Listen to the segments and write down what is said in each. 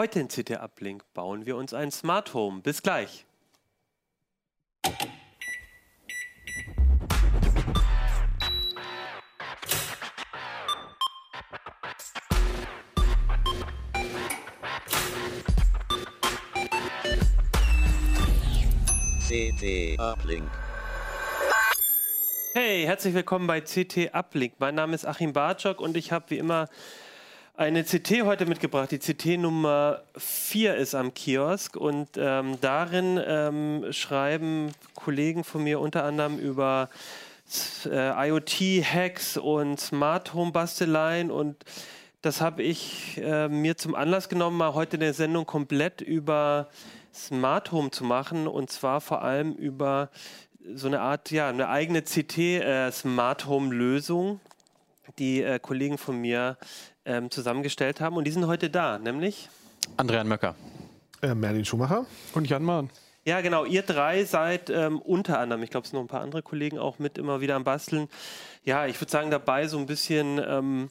Heute in CT Uplink bauen wir uns ein Smart Home. Bis gleich. CT Uplink. Hey, herzlich willkommen bei CT Uplink. Mein Name ist Achim Bartschok und ich habe wie immer eine CT heute mitgebracht. Die CT Nummer 4 ist am Kiosk und ähm, darin ähm, schreiben Kollegen von mir unter anderem über äh, IoT-Hacks und Smart Home-Basteleien und das habe ich äh, mir zum Anlass genommen, mal heute eine Sendung komplett über Smart Home zu machen und zwar vor allem über so eine Art, ja, eine eigene CT äh, Smart Home Lösung, die äh, Kollegen von mir ähm, zusammengestellt haben und die sind heute da, nämlich Andrian Möcker. Äh, Merlin Schumacher. Und Jan Mahn. Ja, genau. Ihr drei seid ähm, unter anderem, ich glaube, es sind noch ein paar andere Kollegen auch mit immer wieder am Basteln. Ja, ich würde sagen, dabei so ein bisschen ähm,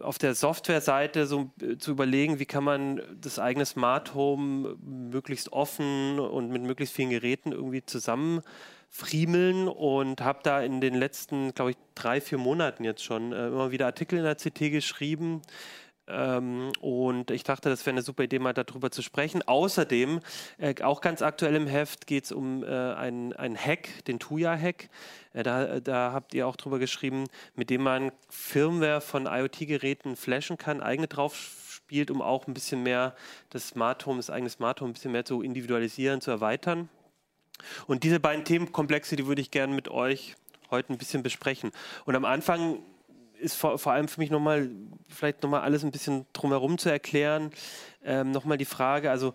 auf der Softwareseite so äh, zu überlegen, wie kann man das eigene Smart Home möglichst offen und mit möglichst vielen Geräten irgendwie zusammenfriemeln und habe da in den letzten, glaube ich, drei, vier Monaten jetzt schon äh, immer wieder Artikel in der CT geschrieben. Ähm, und ich dachte, das wäre eine super Idee, mal darüber zu sprechen. Außerdem, äh, auch ganz aktuell im Heft, geht es um äh, einen, Hack, den Tuya-Hack. Äh, da, da, habt ihr auch drüber geschrieben, mit dem man Firmware von IoT-Geräten flashen kann, eigene drauf spielt, um auch ein bisschen mehr das Smart Home, das eigene Smart Home ein bisschen mehr zu individualisieren, zu erweitern. Und diese beiden Themenkomplexe, die würde ich gerne mit euch heute ein bisschen besprechen. Und am Anfang ist vor, vor allem für mich nochmal, vielleicht nochmal alles ein bisschen drumherum zu erklären. Ähm, nochmal die Frage, also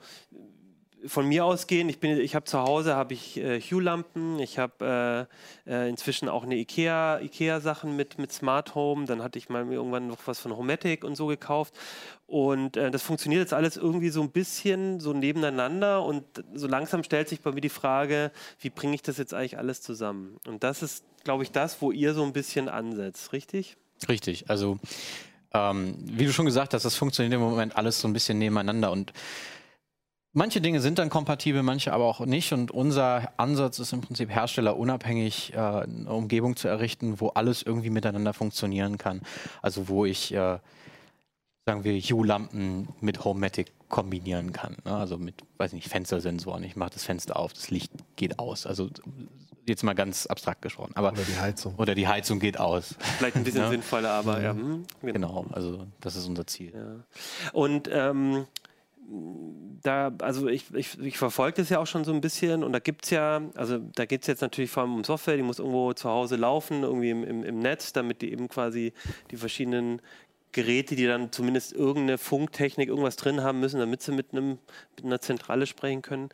von mir ausgehen, ich ich habe zu Hause habe ich äh, Hue-Lampen, ich habe äh, äh, inzwischen auch eine Ikea, Ikea Sachen mit mit Smart Home, dann hatte ich mal irgendwann noch was von Homatic und so gekauft und äh, das funktioniert jetzt alles irgendwie so ein bisschen so nebeneinander und so langsam stellt sich bei mir die Frage, wie bringe ich das jetzt eigentlich alles zusammen? Und das ist, glaube ich, das, wo ihr so ein bisschen ansetzt, richtig? Richtig, also ähm, wie du schon gesagt hast, das funktioniert im Moment alles so ein bisschen nebeneinander und manche Dinge sind dann kompatibel, manche aber auch nicht und unser Ansatz ist im Prinzip herstellerunabhängig äh, eine Umgebung zu errichten, wo alles irgendwie miteinander funktionieren kann. Also wo ich äh, sagen wir, Hue-Lampen mit Homematic kombinieren kann. Ne? Also mit, weiß nicht, Fenstersensoren. Ich mache das Fenster auf, das Licht geht aus. Also jetzt mal ganz abstrakt gesprochen. Aber, oder die Heizung. Oder die Heizung geht aus. Vielleicht ein bisschen ja? sinnvoller, aber ja. Mhm. Genau. genau. also das ist unser Ziel. Ja. Und ähm, da, also ich, ich, ich verfolge das ja auch schon so ein bisschen und da gibt es ja, also da geht es jetzt natürlich vor allem um Software, die muss irgendwo zu Hause laufen, irgendwie im, im, im Netz, damit die eben quasi die verschiedenen Geräte, die dann zumindest irgendeine Funktechnik, irgendwas drin haben müssen, damit sie mit, einem, mit einer Zentrale sprechen können.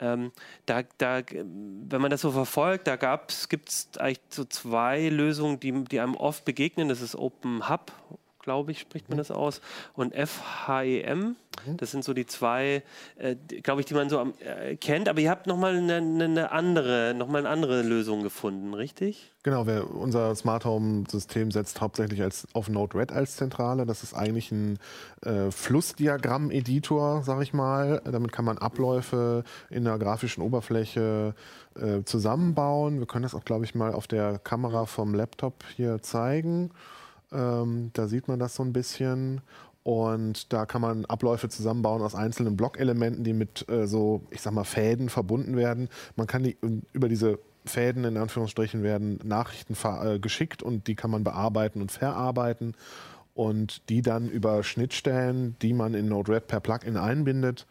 Ähm, da, da, wenn man das so verfolgt, da gibt es eigentlich so zwei Lösungen, die, die einem oft begegnen. Das ist Open Hub glaube ich, spricht man mhm. das aus, und FHEM. Mhm. Das sind so die zwei, äh, glaube ich, die man so am, äh, kennt. Aber ihr habt nochmal eine, eine andere, noch mal eine andere Lösung gefunden, richtig? Genau, wir, unser Smart Home System setzt hauptsächlich als, auf Node-RED als Zentrale. Das ist eigentlich ein äh, Flussdiagramm-Editor, sage ich mal. Damit kann man Abläufe in der grafischen Oberfläche äh, zusammenbauen. Wir können das auch, glaube ich, mal auf der Kamera vom Laptop hier zeigen. Ähm, da sieht man das so ein bisschen. Und da kann man Abläufe zusammenbauen aus einzelnen Blockelementen, die mit äh, so, ich sag mal, Fäden verbunden werden. Man kann die über diese Fäden in Anführungsstrichen werden Nachrichten äh, geschickt und die kann man bearbeiten und verarbeiten und die dann über Schnittstellen, die man in Node-RED per Plugin einbindet,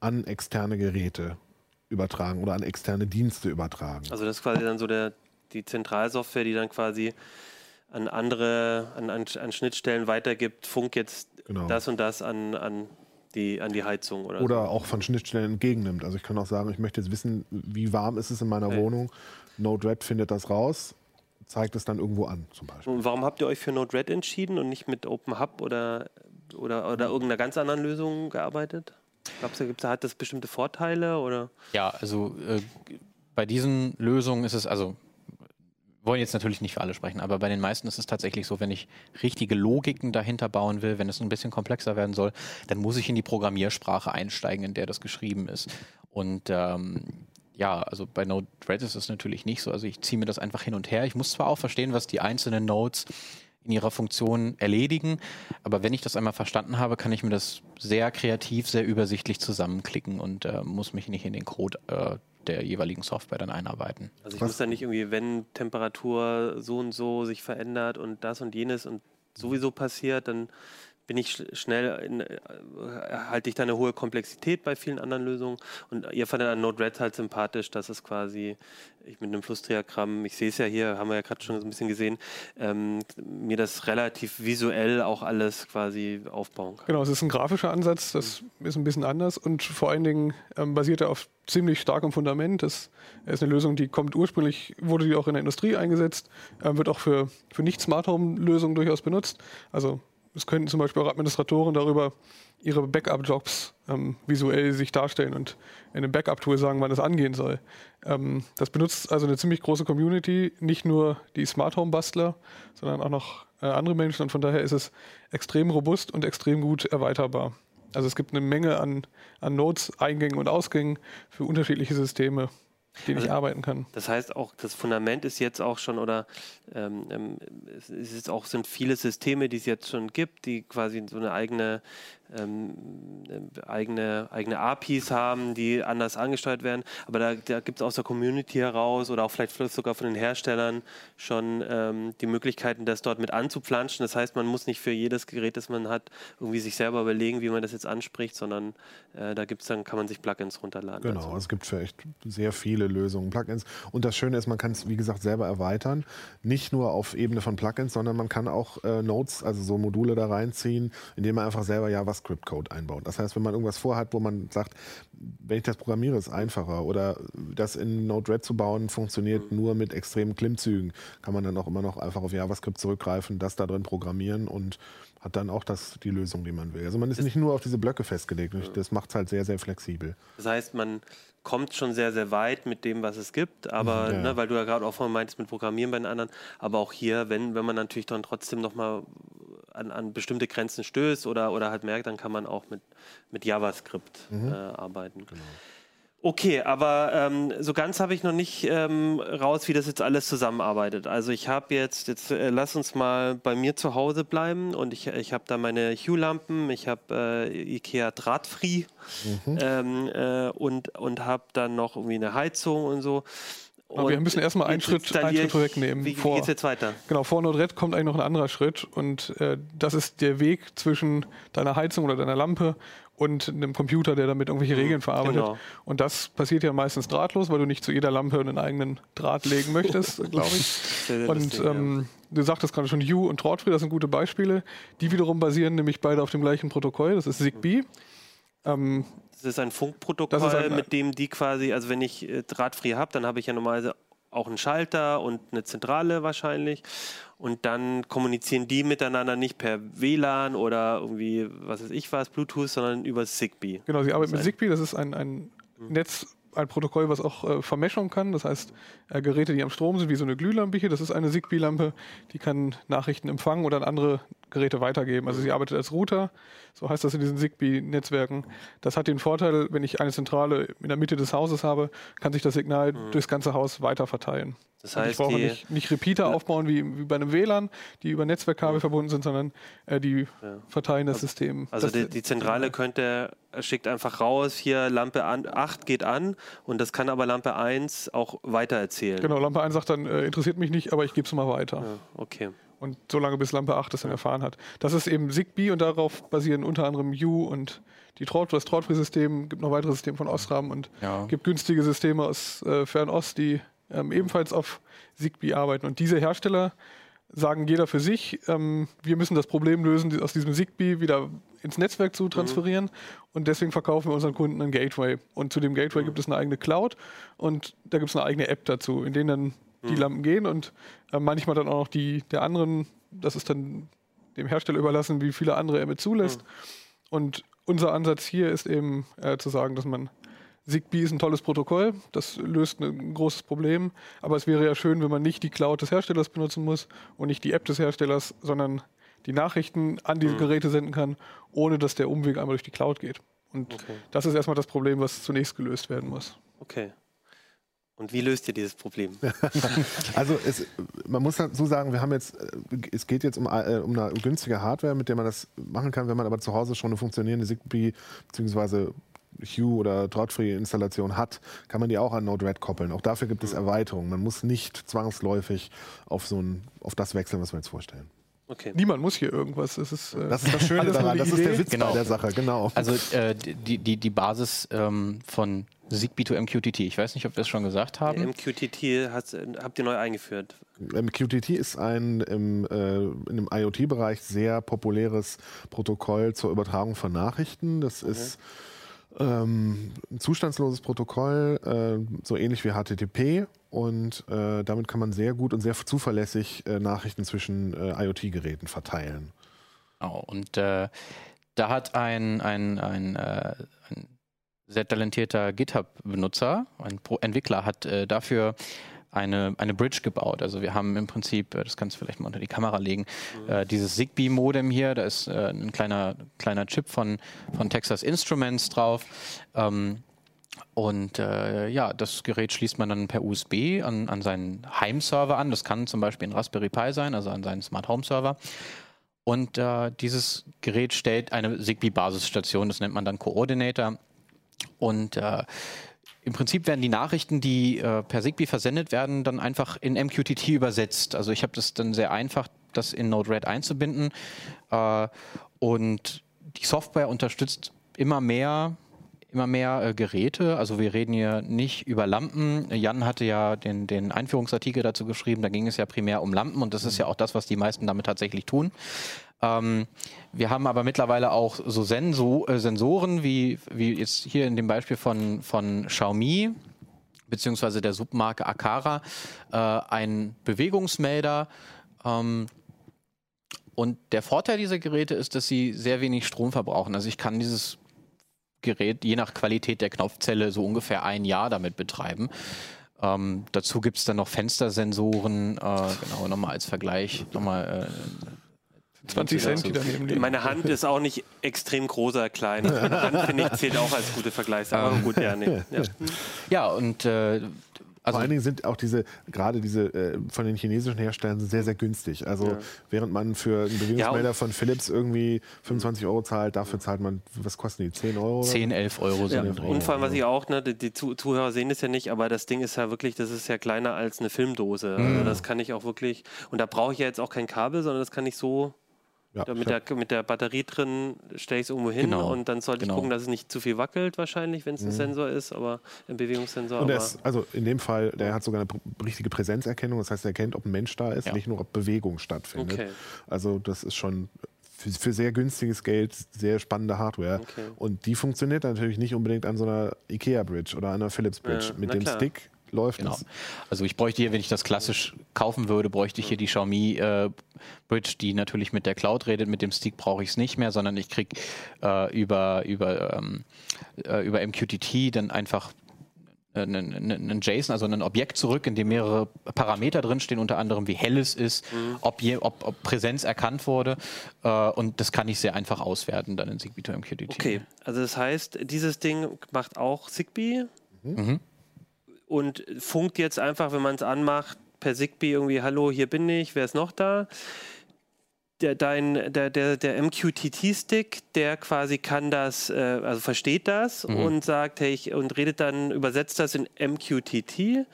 an externe Geräte übertragen oder an externe Dienste übertragen. Also das ist quasi dann so der, die Zentralsoftware, die dann quasi an andere, an, an, an Schnittstellen weitergibt, Funk jetzt genau. das und das an, an die, an die Heizung oder Oder so. auch von Schnittstellen entgegennimmt. Also ich kann auch sagen, ich möchte jetzt wissen, wie warm ist es in meiner okay. Wohnung. Node-RED findet das raus, zeigt es dann irgendwo an zum Beispiel. Und warum habt ihr euch für Node-RED entschieden und nicht mit OpenHub oder, oder, oder irgendeiner ganz anderen Lösung gearbeitet? Glaubst du, gibt's, hat das bestimmte Vorteile? Oder? Ja, also äh, bei diesen Lösungen ist es, also wollen jetzt natürlich nicht für alle sprechen, aber bei den meisten ist es tatsächlich so, wenn ich richtige Logiken dahinter bauen will, wenn es ein bisschen komplexer werden soll, dann muss ich in die Programmiersprache einsteigen, in der das geschrieben ist. Und ähm, ja, also bei Node-RED ist es natürlich nicht so. Also ich ziehe mir das einfach hin und her. Ich muss zwar auch verstehen, was die einzelnen Nodes in ihrer Funktion erledigen, aber wenn ich das einmal verstanden habe, kann ich mir das sehr kreativ, sehr übersichtlich zusammenklicken und äh, muss mich nicht in den Code äh, der jeweiligen Software dann einarbeiten. Also ich Was? muss dann nicht irgendwie, wenn Temperatur so und so sich verändert und das und jenes und sowieso passiert, dann bin ich schnell, in, äh, halte ich da eine hohe Komplexität bei vielen anderen Lösungen. Und ihr fandet an Node-RED halt sympathisch, dass es quasi, ich mit einem Flussdiagramm, ich sehe es ja hier, haben wir ja gerade schon so ein bisschen gesehen, ähm, mir das relativ visuell auch alles quasi aufbauen kann. Genau, es ist ein grafischer Ansatz, das ist ein bisschen anders und vor allen Dingen ähm, basiert er auf ziemlich starkem Fundament. Das ist eine Lösung, die kommt ursprünglich, wurde die auch in der Industrie eingesetzt, äh, wird auch für, für Nicht-Smart Home-Lösungen durchaus benutzt. Also es könnten zum Beispiel auch Administratoren darüber ihre Backup-Jobs ähm, visuell sich darstellen und in einem Backup-Tool sagen, wann es angehen soll. Ähm, das benutzt also eine ziemlich große Community, nicht nur die Smart Home-Bastler, sondern auch noch äh, andere Menschen und von daher ist es extrem robust und extrem gut erweiterbar. Also es gibt eine Menge an, an Nodes, Eingängen und Ausgängen für unterschiedliche Systeme den also, ich arbeiten kann. Das heißt auch, das Fundament ist jetzt auch schon oder ähm, ähm es ist auch sind viele Systeme, die es jetzt schon gibt, die quasi so eine eigene ähm, äh, eigene, eigene APIs haben, die anders angesteuert werden. Aber da, da gibt es aus der Community heraus oder auch vielleicht sogar von den Herstellern schon ähm, die Möglichkeiten, das dort mit anzupflanschen. Das heißt, man muss nicht für jedes Gerät, das man hat, irgendwie sich selber überlegen, wie man das jetzt anspricht, sondern äh, da gibt's dann, kann man sich Plugins runterladen. Genau, dazu. es gibt für echt sehr viele Lösungen, Plugins. Und das Schöne ist, man kann es, wie gesagt, selber erweitern. Nicht nur auf Ebene von Plugins, sondern man kann auch äh, Nodes, also so Module da reinziehen, indem man einfach selber ja was JavaScript-Code einbauen. Das heißt, wenn man irgendwas vorhat, wo man sagt, wenn ich das programmiere, ist es einfacher oder das in Node-RED zu bauen, funktioniert mhm. nur mit extremen Klimmzügen, kann man dann auch immer noch einfach auf JavaScript zurückgreifen, das da drin programmieren und hat dann auch das, die Lösung, die man will. Also man ist nicht nur auf diese Blöcke festgelegt. Das macht es halt sehr, sehr flexibel. Das heißt, man kommt schon sehr, sehr weit mit dem, was es gibt, aber mhm, ja. ne, weil du ja gerade auch vorhin meintest mit Programmieren bei den anderen, aber auch hier, wenn, wenn man natürlich dann trotzdem nochmal an, an bestimmte Grenzen stößt oder, oder halt merkt, dann kann man auch mit, mit JavaScript mhm. äh, arbeiten. Genau. Okay, aber ähm, so ganz habe ich noch nicht ähm, raus, wie das jetzt alles zusammenarbeitet. Also ich habe jetzt, jetzt äh, lass uns mal bei mir zu Hause bleiben und ich, ich habe da meine Hue-Lampen, ich habe äh, Ikea Drahtfree mhm. ähm, äh, und, und habe dann noch irgendwie eine Heizung und so. Aber wir müssen erstmal einen Schritt, einen Schritt vorwegnehmen. Wie, vor, geht's jetzt weiter? Genau, vor Node-RED kommt eigentlich noch ein anderer Schritt und äh, das ist der Weg zwischen deiner Heizung oder deiner Lampe und einem Computer, der damit irgendwelche mhm, Regeln verarbeitet. Genau. Und das passiert ja meistens drahtlos, weil du nicht zu jeder Lampe einen eigenen Draht legen möchtest, glaube ich. und ähm, du sagtest gerade schon, Hue und Drahtfree, das sind gute Beispiele. Die wiederum basieren nämlich beide auf dem gleichen Protokoll, das ist ZigBee. Ähm, das ist ein Funkprotokoll, ist ein, mit dem die quasi, also wenn ich äh, drahtfrei habe, dann habe ich ja normalerweise auch einen Schalter und eine Zentrale wahrscheinlich. Und dann kommunizieren die miteinander nicht per WLAN oder irgendwie, was weiß ich was, Bluetooth, sondern über Zigbee. Genau, sie arbeiten mit Zigbee, das ist ein, ein mhm. Netz, ein Protokoll, was auch äh, Vermischung kann. Das heißt, äh, Geräte, die am Strom sind, wie so eine Glühlampe hier, das ist eine Zigbee-Lampe, die kann Nachrichten empfangen oder an andere Geräte weitergeben. Also sie arbeitet als Router, so heißt das in diesen Zigbee-Netzwerken. Das hat den Vorteil, wenn ich eine Zentrale in der Mitte des Hauses habe, kann sich das Signal mhm. durchs ganze Haus weiter verteilen. Das heißt, ich brauche nicht, nicht, Repeater ja. aufbauen wie, wie, bei einem WLAN, die über Netzwerkkabel ja. verbunden sind, sondern äh, die ja. verteilen das also, System. Also das die, die, Zentrale könnte, schickt einfach raus, hier Lampe an, 8 geht an und das kann aber Lampe 1 auch weiter erzählen. Genau, Lampe 1 sagt dann, äh, interessiert mich nicht, aber ich gebe es mal weiter. okay. Und so lange bis Lampe 8 das dann erfahren hat. Das ist eben Zigbee und darauf basieren unter anderem U und die Traut, das Trautfree-System, gibt noch weitere Systeme von Osram und Ja. gibt günstige Systeme aus äh, Fernost, die ähm, ebenfalls auf Zigbee arbeiten. Und diese Hersteller sagen jeder für sich, ähm, wir müssen das Problem lösen, aus diesem Zigbee wieder ins Netzwerk zu transferieren. Und deswegen verkaufen wir unseren Kunden einen Gateway. Und zu dem Gateway gibt es eine eigene Cloud und da gibt es eine eigene App dazu, in denen dann die Lampen gehen und äh, manchmal dann auch noch die der anderen, das ist dann dem Hersteller überlassen, wie viele andere er mit zulässt. Und unser Ansatz hier ist eben äh, zu sagen, dass man Zigbee ist ein tolles Protokoll, das löst ein großes Problem, aber es wäre ja schön, wenn man nicht die Cloud des Herstellers benutzen muss und nicht die App des Herstellers, sondern die Nachrichten an diese Geräte senden kann, ohne dass der Umweg einmal durch die Cloud geht. Und Okay. das ist erstmal das Problem, was zunächst gelöst werden muss. Okay. Und wie löst ihr dieses Problem? Also es, man muss dazu sagen, wir haben jetzt, äh, es geht jetzt um, äh, um eine günstige Hardware, mit der man das machen kann, wenn man aber zu Hause schon eine funktionierende Zigbee bzw. Hue oder Trautfree-Installation hat, kann man die auch an Node-RED koppeln. Auch dafür gibt es Erweiterungen. Man muss nicht zwangsläufig auf, so ein, auf das wechseln, was wir jetzt vorstellen. Okay. Niemand muss hier irgendwas. Es ist, äh, Das ist das Schöne daran, das ist der. Witz Genau. bei der Sache, genau. Also äh, die, die, die Basis ähm, von Zigbee to MQTT. Ich weiß nicht, ob wir es schon gesagt haben. MQTT habt ihr neu eingeführt. MQTT ist ein im, äh, in dem IoT-Bereich sehr populäres Protokoll zur Übertragung von Nachrichten. Das ist ähm, ein zustandsloses Protokoll, äh, so ähnlich wie HTTP. Und äh, damit kann man sehr gut und sehr zuverlässig äh, Nachrichten zwischen äh, IoT-Geräten verteilen. Genau. Und äh, da hat ein, ein, ein, äh, ein sehr talentierter GitHub-Benutzer, ein Pro Entwickler, hat dafür eine, eine Bridge gebaut. Also wir haben im Prinzip, äh, das kannst du vielleicht mal unter die Kamera legen, äh, dieses Zigbee-Modem hier, da ist äh, ein kleiner, kleiner Chip von, von Texas Instruments drauf. Ähm, und äh, ja, das Gerät schließt man dann per USB an, an seinen Heimserver an. Das kann zum Beispiel ein Raspberry Pi sein, also an seinen Smart Home Server. Und äh, dieses Gerät stellt eine Zigbee-Basisstation, das nennt man dann Coordinator. Und äh, im Prinzip werden die Nachrichten, die äh, per Zigbee versendet werden, dann einfach in MQTT übersetzt. Also ich habe das dann sehr einfach, das in Node-RED einzubinden. Äh, und die Software unterstützt immer mehr immer mehr äh, Geräte. Also wir reden hier nicht über Lampen. Jan hatte ja den, den Einführungsartikel dazu geschrieben. Da ging es ja primär um Lampen und das ist ja auch das, was die meisten damit tatsächlich tun. Ähm, wir haben aber mittlerweile auch so Senso äh, Sensoren, wie, wie jetzt hier in dem Beispiel von, von Xiaomi, beziehungsweise der Submarke Akara, äh, ein Bewegungsmelder. Ähm, und der Vorteil dieser Geräte ist, dass sie sehr wenig Strom verbrauchen. Also ich kann dieses Gerät je nach Qualität der Knopfzelle so ungefähr ein Jahr damit betreiben. Ähm, dazu gibt es dann noch Fenstersensoren, äh, genau, nochmal als Vergleich, nochmal äh, 20 Cent, die daneben liegen. Meine Hand ist auch nicht extrem großer klein. Meine Hand, finde ich, zählt auch als gute Vergleichs. Aber gut, ja, nee. Ja. Ja, und äh, also Vor allen Dingen sind auch diese, gerade diese äh, von den chinesischen Herstellern sehr, sehr günstig. Also Ja. während man für einen Bewegungsmelder Ja, von Philips irgendwie 25 Euro zahlt, dafür zahlt man, was kosten die, 10 Euro? oder? 10, 11 Euro sind Ja, und vor allem, was ich auch, ne, die, die Zu- Zuhörer sehen das ja nicht, aber das Ding ist ja wirklich, das ist ja kleiner als eine Filmdose. Also das kann ich auch wirklich, und da brauche ich ja jetzt auch kein Kabel, sondern das kann ich so Ja, mit, der, mit der Batterie drin, stelle ich es irgendwo hin Genau, und dann sollte genau. ich gucken, dass es nicht zu viel wackelt wahrscheinlich, wenn es ein Sensor ist, aber ein Bewegungssensor. Und aber ist, also in dem Fall, der hat sogar eine richtige Präsenzerkennung, das heißt, er erkennt, ob ein Mensch da ist, Ja. nicht nur, ob Bewegung stattfindet. Okay. Also das ist schon für, für sehr günstiges Geld sehr spannende Hardware. Okay. Und die funktioniert natürlich nicht unbedingt an so einer IKEA-Bridge oder einer Philips-Bridge. Ja, Mit dem klar. Stick läuft Genau. es. Also ich bräuchte hier, wenn ich das klassisch kaufen würde, bräuchte ich hier die Xiaomi äh, Bridge, die natürlich mit der Cloud redet. Mit dem Stick brauche ich es nicht mehr, sondern ich kriege äh, über, über, ähm, äh, über MQTT dann einfach äh, einen, einen einen JSON, also ein Objekt zurück, in dem mehrere Parameter drinstehen, unter anderem wie hell es ist, ob, je, ob, ob Präsenz erkannt wurde. Äh, und das kann ich sehr einfach auswerten dann in Zigbee to MQTT. Okay, also das heißt, dieses Ding macht auch Zigbee Mhm. Und funkt jetzt einfach, wenn man es anmacht, per Zigbee irgendwie, hallo, hier bin ich, wer ist noch da? Der, dein, der, der, der MQTT-Stick, der quasi kann das, äh, also versteht das Mhm. und sagt, hey, ich, und redet dann, übersetzt das in MQTT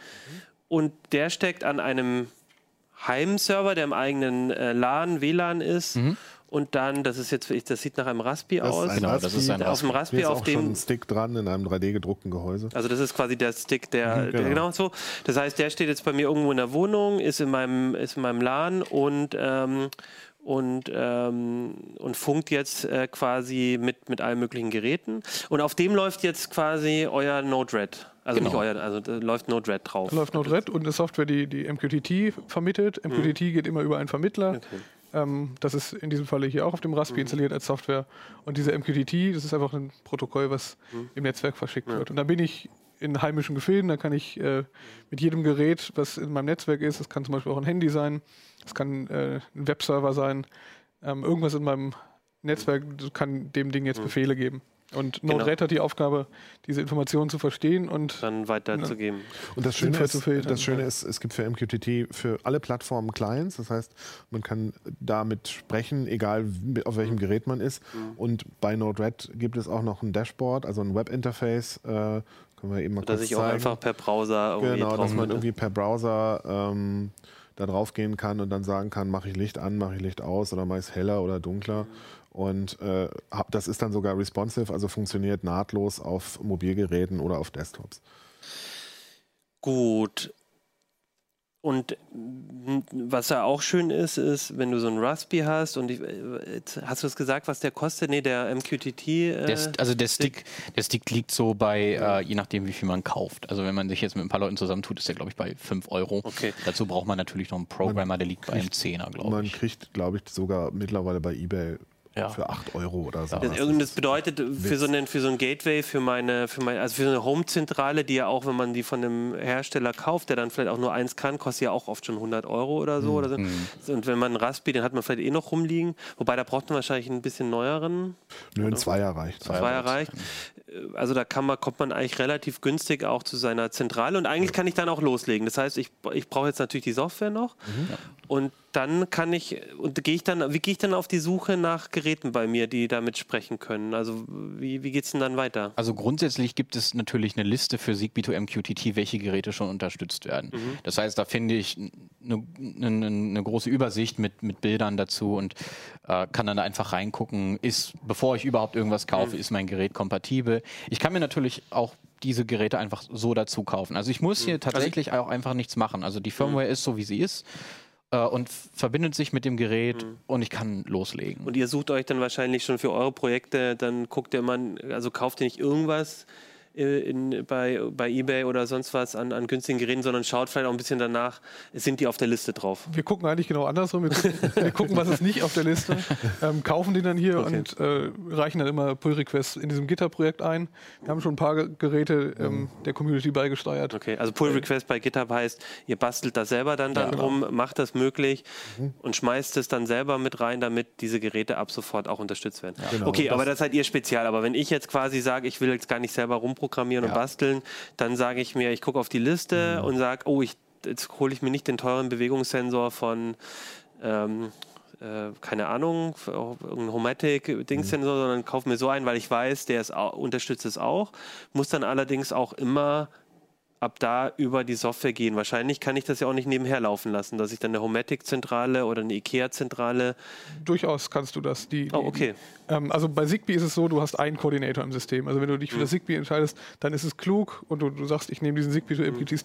und der steckt an einem Heimserver, der im eigenen äh, LAN, WLAN ist. Mhm. Und dann, das ist jetzt, das sieht nach einem Raspi Das ist aus. ein Genau, das ist ein Auf dem Raspi, ist auf auch schon dem ein Stick dran in einem 3D gedruckten Gehäuse. Also das ist quasi der Stick, der, Mhm, der genau. genau so. Das heißt, der steht jetzt bei mir irgendwo in der Wohnung, ist in meinem, ist in meinem LAN und ähm, und, ähm, und funkt jetzt äh, quasi mit, mit allen möglichen Geräten. Und auf dem läuft jetzt quasi euer Node-RED. Also Genau. nicht euer, also da läuft Node-RED drauf. Da läuft Node-RED und eine Software, die die MQTT vermittelt. MQTT geht immer über einen Vermittler. Okay. Ähm, das ist in diesem Falle hier auch auf dem Raspi installiert als Software. Und diese MQTT, das ist einfach ein Protokoll, was im Netzwerk verschickt wird. Und da bin ich in heimischen Gefilden, da kann ich äh, mit jedem Gerät, was in meinem Netzwerk ist, das kann zum Beispiel auch ein Handy sein, das kann äh, ein Webserver sein, ähm, irgendwas in meinem Netzwerk kann dem Ding jetzt Befehle geben. Und Genau. Node-RED hat die Aufgabe, diese Informationen zu verstehen und Dann weiterzugeben. Und das Schöne, ist, das Schöne ist, es gibt für MQTT für alle Plattformen Clients. Das heißt, man kann damit sprechen, egal auf welchem Gerät man ist. Und bei Node-RED gibt es auch noch ein Dashboard, also ein Webinterface. Äh, können wir eben mal Dass kurz ich auch zeigen. einfach per Browser irgendwie Genau, dass man irgendwie per Browser ähm, da drauf gehen kann und dann sagen kann, mache ich Licht an, mache ich Licht aus oder mache ich es heller oder dunkler. Und äh, das ist dann sogar responsive, also funktioniert nahtlos auf Mobilgeräten oder auf Desktops. Gut. Und mm, was ja auch schön ist, ist, wenn du so ein Raspi hast und ich, äh, hast du es gesagt, was der kostet? Nee, der MQTT. Äh, Der, also der Stick, der Stick liegt so bei, äh, je nachdem, wie viel man kauft. Also wenn man sich jetzt mit ein paar Leuten zusammentut, ist der, glaube ich, bei 5 Euro. Okay. Dazu braucht man natürlich noch einen Programmer, der liegt bei einem kriegt- 10er, glaube Man ich. kriegt, glaube ich, sogar mittlerweile bei eBay Ja. für 8 Euro oder so. Das, das bedeutet für so, einen, für so ein Gateway, für meine, für meine, also für so eine Home-Zentrale, die ja auch, wenn man die von einem Hersteller kauft, der dann vielleicht auch nur eins kann, kostet ja auch oft schon 100 Euro oder so. Oder so. Und wenn man einen Raspi, den hat man vielleicht eh noch rumliegen. Wobei, da braucht man wahrscheinlich einen bisschen neueren. Nö, ein Zweier reicht. Zwei erreicht. Also da kann man, kommt man eigentlich relativ günstig auch zu seiner Zentrale und eigentlich kann ich dann auch loslegen. Das heißt, ich, ich brauche jetzt natürlich die Software noch und dann kann ich, und gehe ich dann, wie gehe ich dann auf die Suche nach Geräten bei mir, die damit sprechen können? Also wie, wie geht es denn dann weiter? Also grundsätzlich gibt es natürlich eine Liste für Zigbee to MQTT, welche Geräte schon unterstützt werden. Das heißt, da finde ich eine, eine, eine große Übersicht mit, mit Bildern dazu und äh, kann dann da einfach reingucken, ist, bevor ich überhaupt irgendwas kaufe, ist mein Gerät kompatibel. Ich kann mir natürlich auch diese Geräte einfach so dazu kaufen. Also ich muss hier tatsächlich auch einfach nichts machen. Also die Firmware ist so, wie sie ist äh, und verbindet sich mit dem Gerät und ich kann loslegen. Und ihr sucht euch dann wahrscheinlich schon für eure Projekte, dann guckt ihr mal, also kauft ihr nicht irgendwas in, bei, bei Ebay oder sonst was an, an günstigen Geräten, sondern schaut vielleicht auch ein bisschen danach, sind die auf der Liste drauf? Wir gucken eigentlich genau andersrum. Wir gucken, wir gucken was ist nicht auf der Liste, ähm, kaufen die dann hier Okay. und äh, reichen dann immer Pull-Requests in diesem Gitter-Projekt ein. Wir haben schon ein paar Ge- Geräte ähm, der Community beigesteuert. Okay, also Pull Request bei GitHub heißt, ihr bastelt das selber dann, dann genau. rum, macht das möglich und schmeißt es dann selber mit rein, damit diese Geräte ab sofort auch unterstützt werden. Genau, okay, das- aber das seid ihr spezial. Aber wenn ich jetzt quasi sage, ich will jetzt gar nicht selber rumprogrammieren und basteln, dann sage ich mir, ich gucke auf die Liste und sage, oh, ich, jetzt hole ich mir nicht den teuren Bewegungssensor von ähm, äh, keine Ahnung, auch irgendein Homatic-Dingssensor, sondern kaufe mir so einen, weil ich weiß, der ist, unterstützt es auch. Muss dann allerdings auch immer ab da über die Software gehen. Wahrscheinlich kann ich das ja auch nicht nebenher laufen lassen, dass ich dann eine Homatic-Zentrale oder eine IKEA-Zentrale. Durchaus kannst du das. Die, Oh, die- okay. Ähm, also bei Zigbee ist es so, du hast einen Koordinator im System. Also wenn du dich Mhm. für das Zigbee entscheidest, dann ist es klug und du, du sagst, ich nehme diesen Zigbee Mhm. to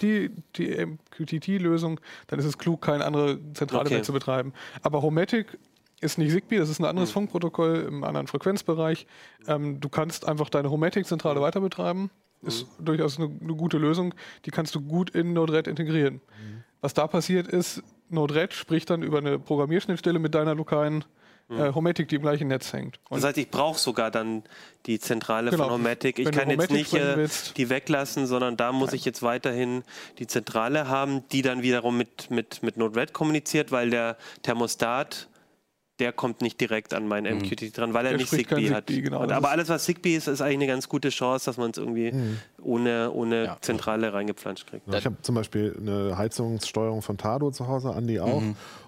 die MQTT-Lösung, dann ist es klug, keine andere Zentrale Okay. mehr zu betreiben. Aber Homatic ist nicht Zigbee, das ist ein Mhm. anderes Funkprotokoll im anderen Frequenzbereich. Ähm, du kannst einfach deine Homatic-Zentrale Mhm. weiter betreiben. Ist durchaus eine, eine gute Lösung. Die kannst du gut in Node-RED integrieren. Mhm. Was da passiert ist, Node-RED spricht dann über eine Programmierschnittstelle mit deiner lokalen äh, Homatic, die im gleichen Netz hängt. Und Mhm. Das heißt, ich brauche sogar dann die Zentrale Genau. von Homatic. Ich Wenn kann jetzt Homatic nicht sprechen äh, die weglassen, sondern da muss ich jetzt weiterhin die Zentrale haben, die dann wiederum mit, mit, mit Node-RED kommuniziert, weil der Thermostat, der kommt nicht direkt an mein MQTT dran, weil er Der nicht Zigbee hat. Zigbee, genau. Und, aber alles, was Zigbee ist, ist eigentlich eine ganz gute Chance, dass man es irgendwie ohne, ohne Ja. Zentrale reingepflanscht kriegt. Ja, ich habe zum Beispiel eine Heizungssteuerung von Tado zu Hause, Andi auch.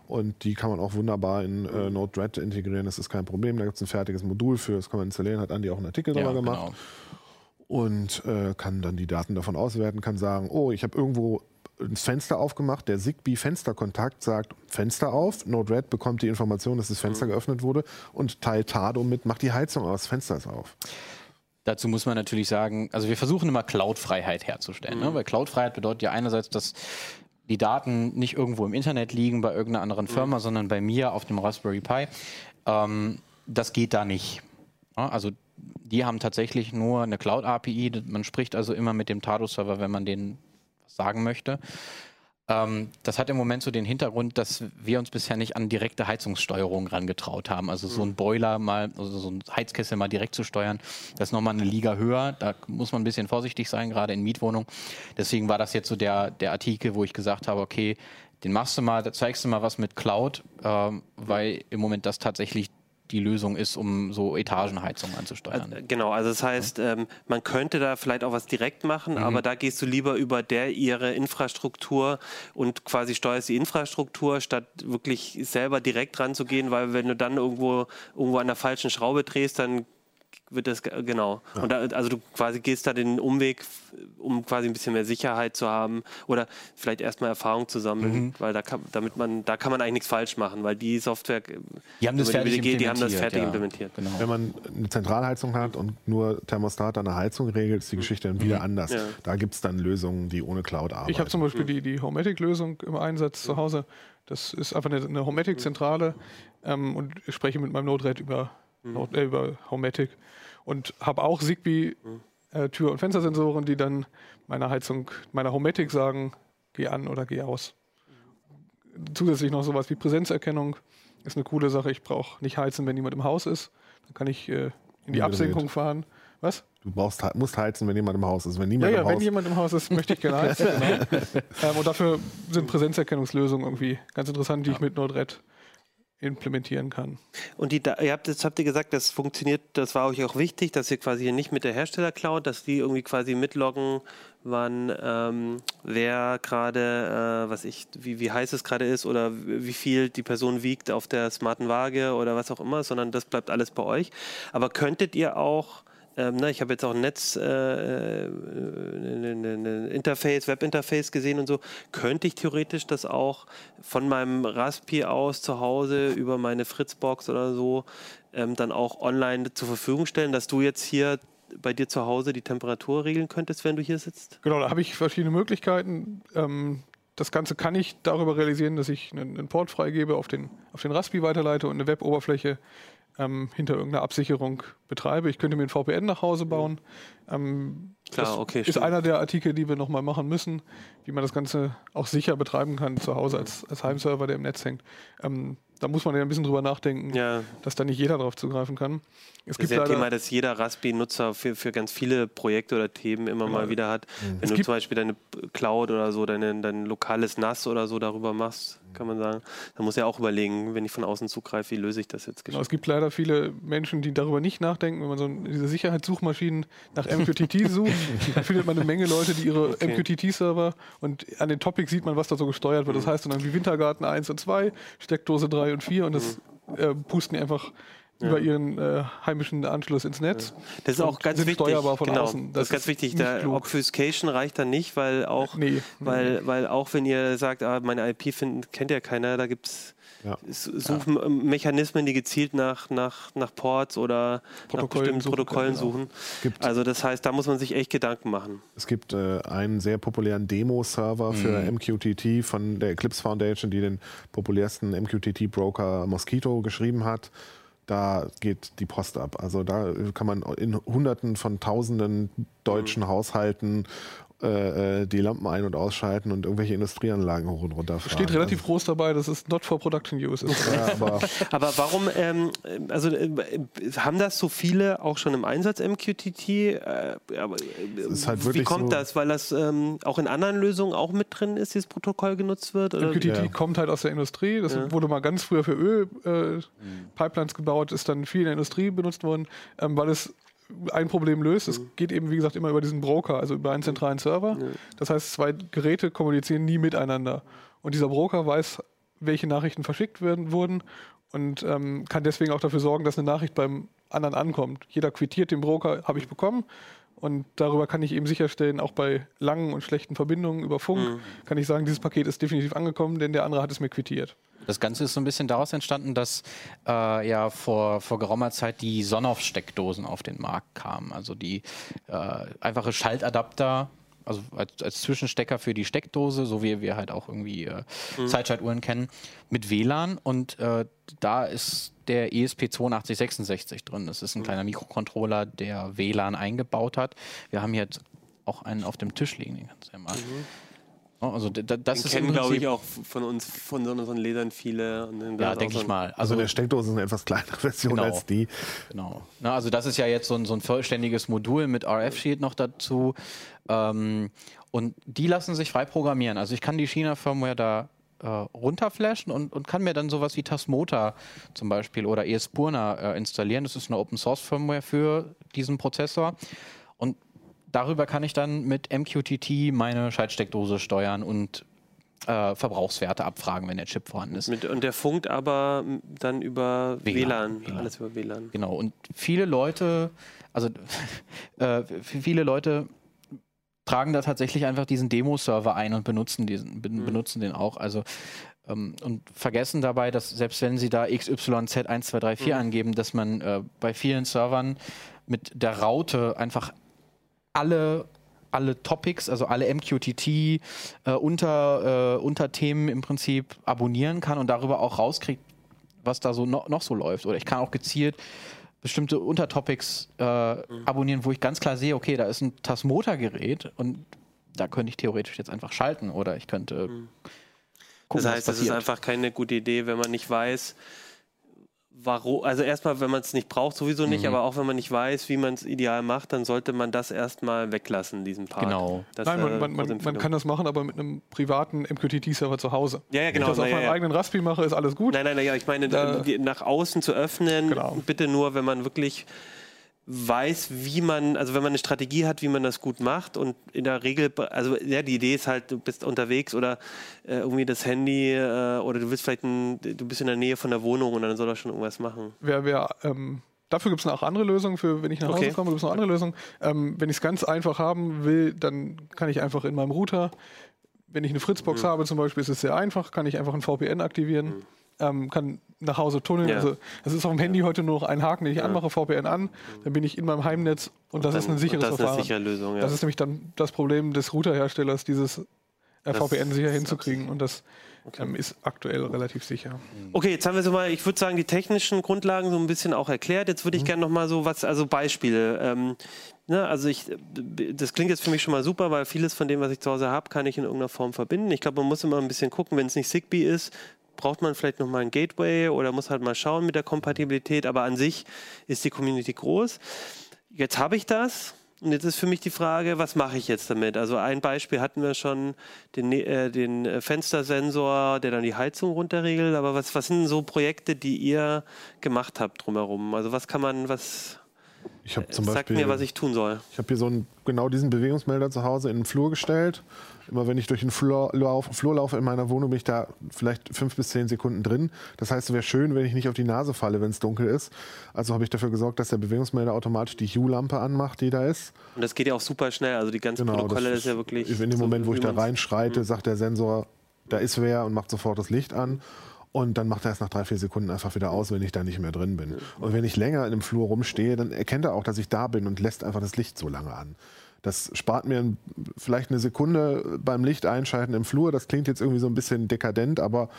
Und die kann man auch wunderbar in äh, Node-RED integrieren. Das ist kein Problem. Da gibt es ein fertiges Modul für, das kann man installieren. Hat Andi auch einen Artikel Ja, darüber gemacht. genau. Und äh, kann dann die Daten davon auswerten, kann sagen, oh, ich habe irgendwo ein Fenster aufgemacht, der Zigbee-Fensterkontakt sagt Fenster auf, Node-RED bekommt die Information, dass das Fenster mhm. geöffnet wurde und teilt Tado mit, macht die Heizung aus, Fenster ist auf. Dazu muss man natürlich sagen, also wir versuchen immer Cloud-Freiheit herzustellen, ne? mhm. ne? weil Cloud-Freiheit bedeutet ja einerseits, dass die Daten nicht irgendwo im Internet liegen bei irgendeiner anderen Firma, mhm. sondern bei mir auf dem Raspberry Pi. Ähm, das geht da nicht. Ja, also die haben tatsächlich nur eine Cloud-API. Man spricht also immer mit dem Tado-Server, wenn man den sagen möchte. Ähm, das hat im Moment so den Hintergrund, dass wir uns bisher nicht an direkte Heizungssteuerung rangetraut haben. Also so ein mhm. Boiler mal, also so ein Heizkessel mal direkt zu steuern, das ist nochmal eine Liga höher. Da muss man ein bisschen vorsichtig sein, gerade in Mietwohnungen. Deswegen war das jetzt so der, der Artikel, wo ich gesagt habe, okay, den machst du mal, da zeigst du mal was mit Cloud, ähm, weil im Moment das tatsächlich die Lösung ist, um so Etagenheizungen anzusteuern. Also, genau, also das heißt, ähm, man könnte da vielleicht auch was direkt machen, mhm. aber da gehst du lieber über der ihre Infrastruktur und quasi steuerst die Infrastruktur, statt wirklich selber direkt ranzugehen, weil wenn du dann irgendwo, irgendwo an der falschen Schraube drehst, dann wird das genau. Ja. Und da, also du quasi gehst da den Umweg, um quasi ein bisschen mehr Sicherheit zu haben oder vielleicht erstmal Erfahrung zu sammeln, mhm. weil da kann, damit man, da kann man eigentlich nichts falsch machen, weil die Software, die haben das fertig, geht, die haben das fertig ja. implementiert. Genau. Wenn man eine Zentralheizung hat und nur Thermostat an der Heizung regelt, ist die Geschichte dann wieder mhm. anders. Ja. Da gibt es dann Lösungen, die ohne Cloud arbeiten. Ich habe zum Beispiel mhm. die, die Homematic-Lösung im Einsatz zu Hause. Das ist einfach eine, eine Homematic-Zentrale ähm, und ich spreche mit meinem Node-RED über, mhm. Node, äh, über Homematic und habe auch Zigbee äh, Tür- und Fenstersensoren, die dann meiner Heizung, meiner Homematic sagen, geh an oder geh aus. Zusätzlich noch sowas wie Präsenzerkennung. Ist eine coole Sache. Ich brauche nicht heizen, wenn jemand im Haus ist. Dann kann ich äh, in die Absenkung fahren. Was? Du brauchst, musst heizen, wenn jemand im Haus ist. Wenn niemand ja, ja, im wenn Haus jemand im Haus ist, möchte ich gerne heizen. genau. ähm, und dafür sind Präsenzerkennungslösungen irgendwie ganz interessant, die ja. ich mit Node-RED implementieren kann. Und die, ihr habt, jetzt habt ihr gesagt, das funktioniert, das war euch auch wichtig, dass ihr quasi nicht mit der Hersteller-Cloud, dass die irgendwie quasi mitloggen, wann ähm, wer gerade, äh, was ich, wie, wie heiß es gerade ist oder wie viel die Person wiegt auf der smarten Waage oder was auch immer, sondern das bleibt alles bei euch. Aber könntet ihr auch ähm, na, ich habe jetzt auch ein Netz, äh, äh ne, ne, ne Interface, Webinterface gesehen und so. Könnte ich theoretisch das auch von meinem Raspi aus zu Hause über meine Fritzbox oder so ähm, dann auch online zur Verfügung stellen, dass du jetzt hier bei dir zu Hause die Temperatur regeln könntest, wenn du hier sitzt? Genau, da habe ich verschiedene Möglichkeiten. Ähm, das Ganze kann ich darüber realisieren, dass ich einen, einen Port freigebe, auf den, auf den Raspi weiterleite und eine Web-Oberfläche ähm, hinter irgendeiner Absicherung betreibe. Ich könnte mir ein VPN nach Hause bauen. Ähm, Klar, das okay, ist stimmt. einer der Artikel, die wir nochmal machen müssen, wie man das Ganze auch sicher betreiben kann zu Hause als, als Heimserver, der im Netz hängt. Ähm, da muss man ja ein bisschen drüber nachdenken, ja. dass da nicht jeder drauf zugreifen kann. Es das ist ja ein Thema, das jeder Raspi-Nutzer für, für ganz viele Projekte oder Themen immer genau. mal wieder hat. Mhm. Wenn es du zum Beispiel deine Cloud oder so, deine, dein lokales NAS oder so darüber machst, kann man sagen, dann muss er auch überlegen, wenn ich von außen zugreife, wie löse ich das jetzt genau, Es gibt leider viele Menschen, die darüber nicht nachdenken. Wenn man so diese Sicherheitssuchmaschinen nach MQTT sucht, dann findet man eine Menge Leute, die ihre okay. MQTT-Server und an den Topics sieht man, was da so gesteuert wird. Das mhm. heißt dann wie Wintergarten 1 und 2, Steckdose 3 und 4 und das mhm. äh, pusten die einfach ja. über ihren äh, heimischen Anschluss ins Netz. Das ist auch ganz wichtig. Steuerbar von genau. außen. Das, das ist ganz wichtig. Der Obfuscation reicht dann nicht, weil auch, nee. weil, nee. weil auch wenn ihr sagt, ah, meine IP finden, kennt ja keiner, da gibt es ja. Suchmechanismen, die gezielt nach, nach, nach Ports oder nach bestimmten Protokollen suchen. Gibt also das heißt, da muss man sich echt Gedanken machen. Es gibt äh, einen sehr populären Demo-Server mhm. für MQTT von der Eclipse Foundation, die den populärsten MQTT-Broker Mosquito geschrieben hat da geht die Post ab. Also da kann man in Hunderten von Tausenden deutschen mhm. Haushalten äh, äh, die Lampen ein- und ausschalten und irgendwelche Industrieanlagen hoch und runter fahren. Steht relativ also, groß dabei, dass es not for production use ist. Ja, aber, aber, warum, ähm, also äh, haben das so viele auch schon im Einsatz, MQTT? Äh, aber, äh, halt wie kommt so das? Weil das ähm, auch in anderen Lösungen auch mit drin ist, dieses Protokoll genutzt wird? Oder? MQTT ja. kommt halt aus der Industrie. Das ja. wurde mal ganz früher für Öl-Pipelines äh, gebaut, ist dann viel in der Industrie benutzt worden, ähm, weil es ein Problem löst. Es mhm. geht eben, wie gesagt, immer über diesen Broker, also über einen zentralen Server. Das heißt, zwei Geräte kommunizieren nie miteinander. Und dieser Broker weiß, welche Nachrichten verschickt werden, wurden und ähm, kann deswegen auch dafür sorgen, dass eine Nachricht beim anderen ankommt. Jeder quittiert den Broker, habe ich bekommen. Und darüber kann ich eben sicherstellen, auch bei langen und schlechten Verbindungen über Funk, Mhm. kann ich sagen, dieses Paket ist definitiv angekommen, denn der andere hat es mir quittiert. Das Ganze ist so ein bisschen daraus entstanden, dass äh, ja vor, vor geraumer Zeit die Sonoff-Steckdosen auf den Markt kamen. Also die äh, einfache Schaltadapter, also als, als Zwischenstecker für die Steckdose, so wie wir halt auch irgendwie äh, Zeitschaltuhren kennen, mit WLAN. Und äh, da ist der E ESP8266 drin. Das ist ein kleiner Mikrocontroller, der WLAN eingebaut hat. Wir haben hier jetzt auch einen auf dem Tisch liegen, den kannst du ja mal. Ja, Also d- d- das Den ist kennen, glaube ich, auch von uns, von unseren Lesern viele. Ja, denke ich mal. Also Also der Steckdose ist eine etwas kleinere Version Genau. als die. Genau. Na, also das ist ja jetzt so ein, so ein vollständiges Modul mit RF-Sheet noch dazu. Ähm, und die lassen sich frei programmieren. Also ich kann die China-Firmware da äh, runterflashen und, und kann mir dann sowas wie Tasmota zum Beispiel oder ESPurna äh, installieren. Das ist eine Open-Source-Firmware für diesen Prozessor. Und darüber kann ich dann mit MQTT meine Schaltsteckdose steuern und äh, Verbrauchswerte abfragen, wenn der Chip vorhanden ist. Mit, und der funkt aber dann über WLAN. WLAN. Alles über WLAN. Genau, und viele Leute, also äh, viele Leute tragen da tatsächlich einfach diesen Demo-Server ein und benutzen diesen, ben- Mhm. benutzen den auch. Also ähm, und vergessen dabei, dass selbst wenn sie da XYZ1234 Mhm. angeben, dass man äh, bei vielen Servern mit der Raute einfach alle alle Topics, also alle MQTT äh, unter, äh, Unterthemen im Prinzip abonnieren kann und darüber auch rauskriegt, was da so no noch so läuft. Oder ich kann auch gezielt bestimmte Untertopics äh, abonnieren, wo ich ganz klar sehe, okay, da ist ein Tasmota-Gerät und da könnte ich theoretisch jetzt einfach schalten oder ich könnte gucken, Das heißt, es ist einfach keine gute Idee, wenn man nicht weiß, warum. Also erstmal, wenn man es nicht braucht, sowieso nicht, Mhm. aber auch wenn man nicht weiß, wie man es ideal macht, dann sollte man das erstmal weglassen, diesen Part. Genau. Das Nein, man, man, große man, man Empfehlung. kann das machen, aber mit einem privaten MQTT-Server zu Hause. Ja, ja, Wenn genau. ich das auf ja, meinem ja. eigenen Raspi mache, ist alles gut. Nein, nein, nein, ja, ich meine, die- nach außen zu öffnen, Genau. bitte nur, wenn man wirklich weiß, wie man, also wenn man eine Strategie hat, wie man das gut macht und in der Regel, also ja, die Idee ist halt, du bist unterwegs oder äh, irgendwie das Handy äh, oder du willst vielleicht, ein, du bist in der Nähe von der Wohnung und dann soll er schon irgendwas machen. Wer, wer, ähm, dafür gibt es auch andere Lösungen, für wenn ich nach Hause Okay. komme, gibt es noch andere Lösungen. Ähm, wenn ich es ganz einfach haben will, dann kann ich einfach in meinem Router, wenn ich eine Fritzbox Mhm. habe zum Beispiel, ist es sehr einfach, kann ich einfach ein VPN aktivieren, ähm, kann nach Hause tunneln. Ja. Also es ist auf dem Handy heute nur noch ein Haken, den ich Ja. anmache, VPN an, dann bin ich in meinem Heimnetz und das ist Dann- ein sicheres und das ist eine Verfahren. sichere Lösung, ja. Das ist nämlich dann das Problem des Routerherstellers, dieses äh, Das VPN sicher ist hinzukriegen und das ähm, ist aktuell relativ sicher. Okay, jetzt haben wir so mal, ich würde sagen, die technischen Grundlagen so ein bisschen auch erklärt. Jetzt würde ich gerne noch mal so was, also Beispiele. Ähm, ne, also ich, das klingt jetzt für mich schon mal super, weil vieles von dem, was ich zu Hause habe, kann ich in irgendeiner Form verbinden. Ich glaube, man muss immer ein bisschen gucken, wenn es nicht Zigbee ist, braucht man vielleicht noch mal ein Gateway oder muss halt mal schauen mit der Kompatibilität. Aber an sich ist die Community groß. Jetzt habe ich das. Und jetzt ist für mich die Frage, was mache ich jetzt damit? Also ein Beispiel hatten wir schon, den, Ne- äh, den äh, Fenstersensor, der dann die Heizung runterregelt. Aber was, was sind so Projekte, die ihr gemacht habt drumherum? Also was kann man, was Ich habe zum sagt Beispiel, mir, was ich tun soll? ich habe hier so einen, genau diesen Bewegungsmelder zu Hause in den Flur gestellt. Immer wenn ich durch den Flur, lauf, Flur laufe in meiner Wohnung, bin ich da vielleicht fünf bis zehn Sekunden drin. Das heißt, es wäre schön, wenn ich nicht auf die Nase falle, wenn es dunkel ist. Also habe ich dafür gesorgt, dass der Bewegungsmelder automatisch die Hue-Lampe anmacht, die da ist. Und das geht ja auch super schnell. Also die ganzen Genau, Protokolle, das ist ja wirklich. In dem so, Moment, wo ich da reinschreite, sagt der Sensor, da ist wer und macht sofort das Licht an. Und dann macht er es nach drei, vier Sekunden einfach wieder aus, wenn ich da nicht mehr drin bin. Und wenn ich länger in dem Flur rumstehe, dann erkennt er auch, dass ich da bin und lässt einfach das Licht so lange an. Das spart mir vielleicht eine Sekunde beim Licht einschalten im Flur. Das klingt jetzt irgendwie so ein bisschen dekadent, aber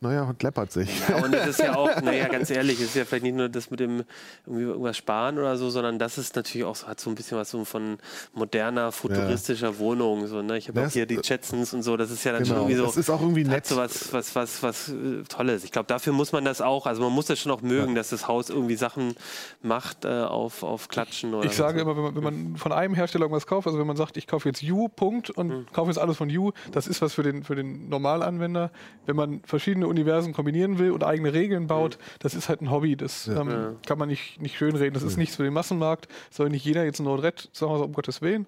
naja, läppert sich. Ja, und das ist ja auch, naja, ganz ehrlich, es ist ja vielleicht nicht nur das mit dem irgendwie irgendwas sparen oder so, sondern das ist natürlich auch so, hat so ein bisschen was so von moderner, futuristischer Wohnung. So, ne? Ich habe auch hier die Jetsons und so, das ist ja dann schon Genau. irgendwie so. Das ist auch irgendwie nett. so was, was, was, was äh, Tolles. Ich glaube, dafür muss man das auch, also man muss das schon auch mögen, dass das Haus irgendwie Sachen macht äh, auf, auf Klatschen oder Ich sage so. immer, wenn man, wenn man von einem Hersteller irgendwas kauft, also wenn man sagt, ich kaufe jetzt U, Punkt, und Mhm. kaufe jetzt alles von U, das ist was für den, für den Normalanwender. Wenn man verschiedene Universen kombinieren will und eigene Regeln baut, Mhm. das ist halt ein Hobby. Das ähm, kann man nicht, nicht schönreden. Das ist nichts für den Massenmarkt. Soll nicht jeder jetzt ein Node-RED zu Hause, um Gottes Willen.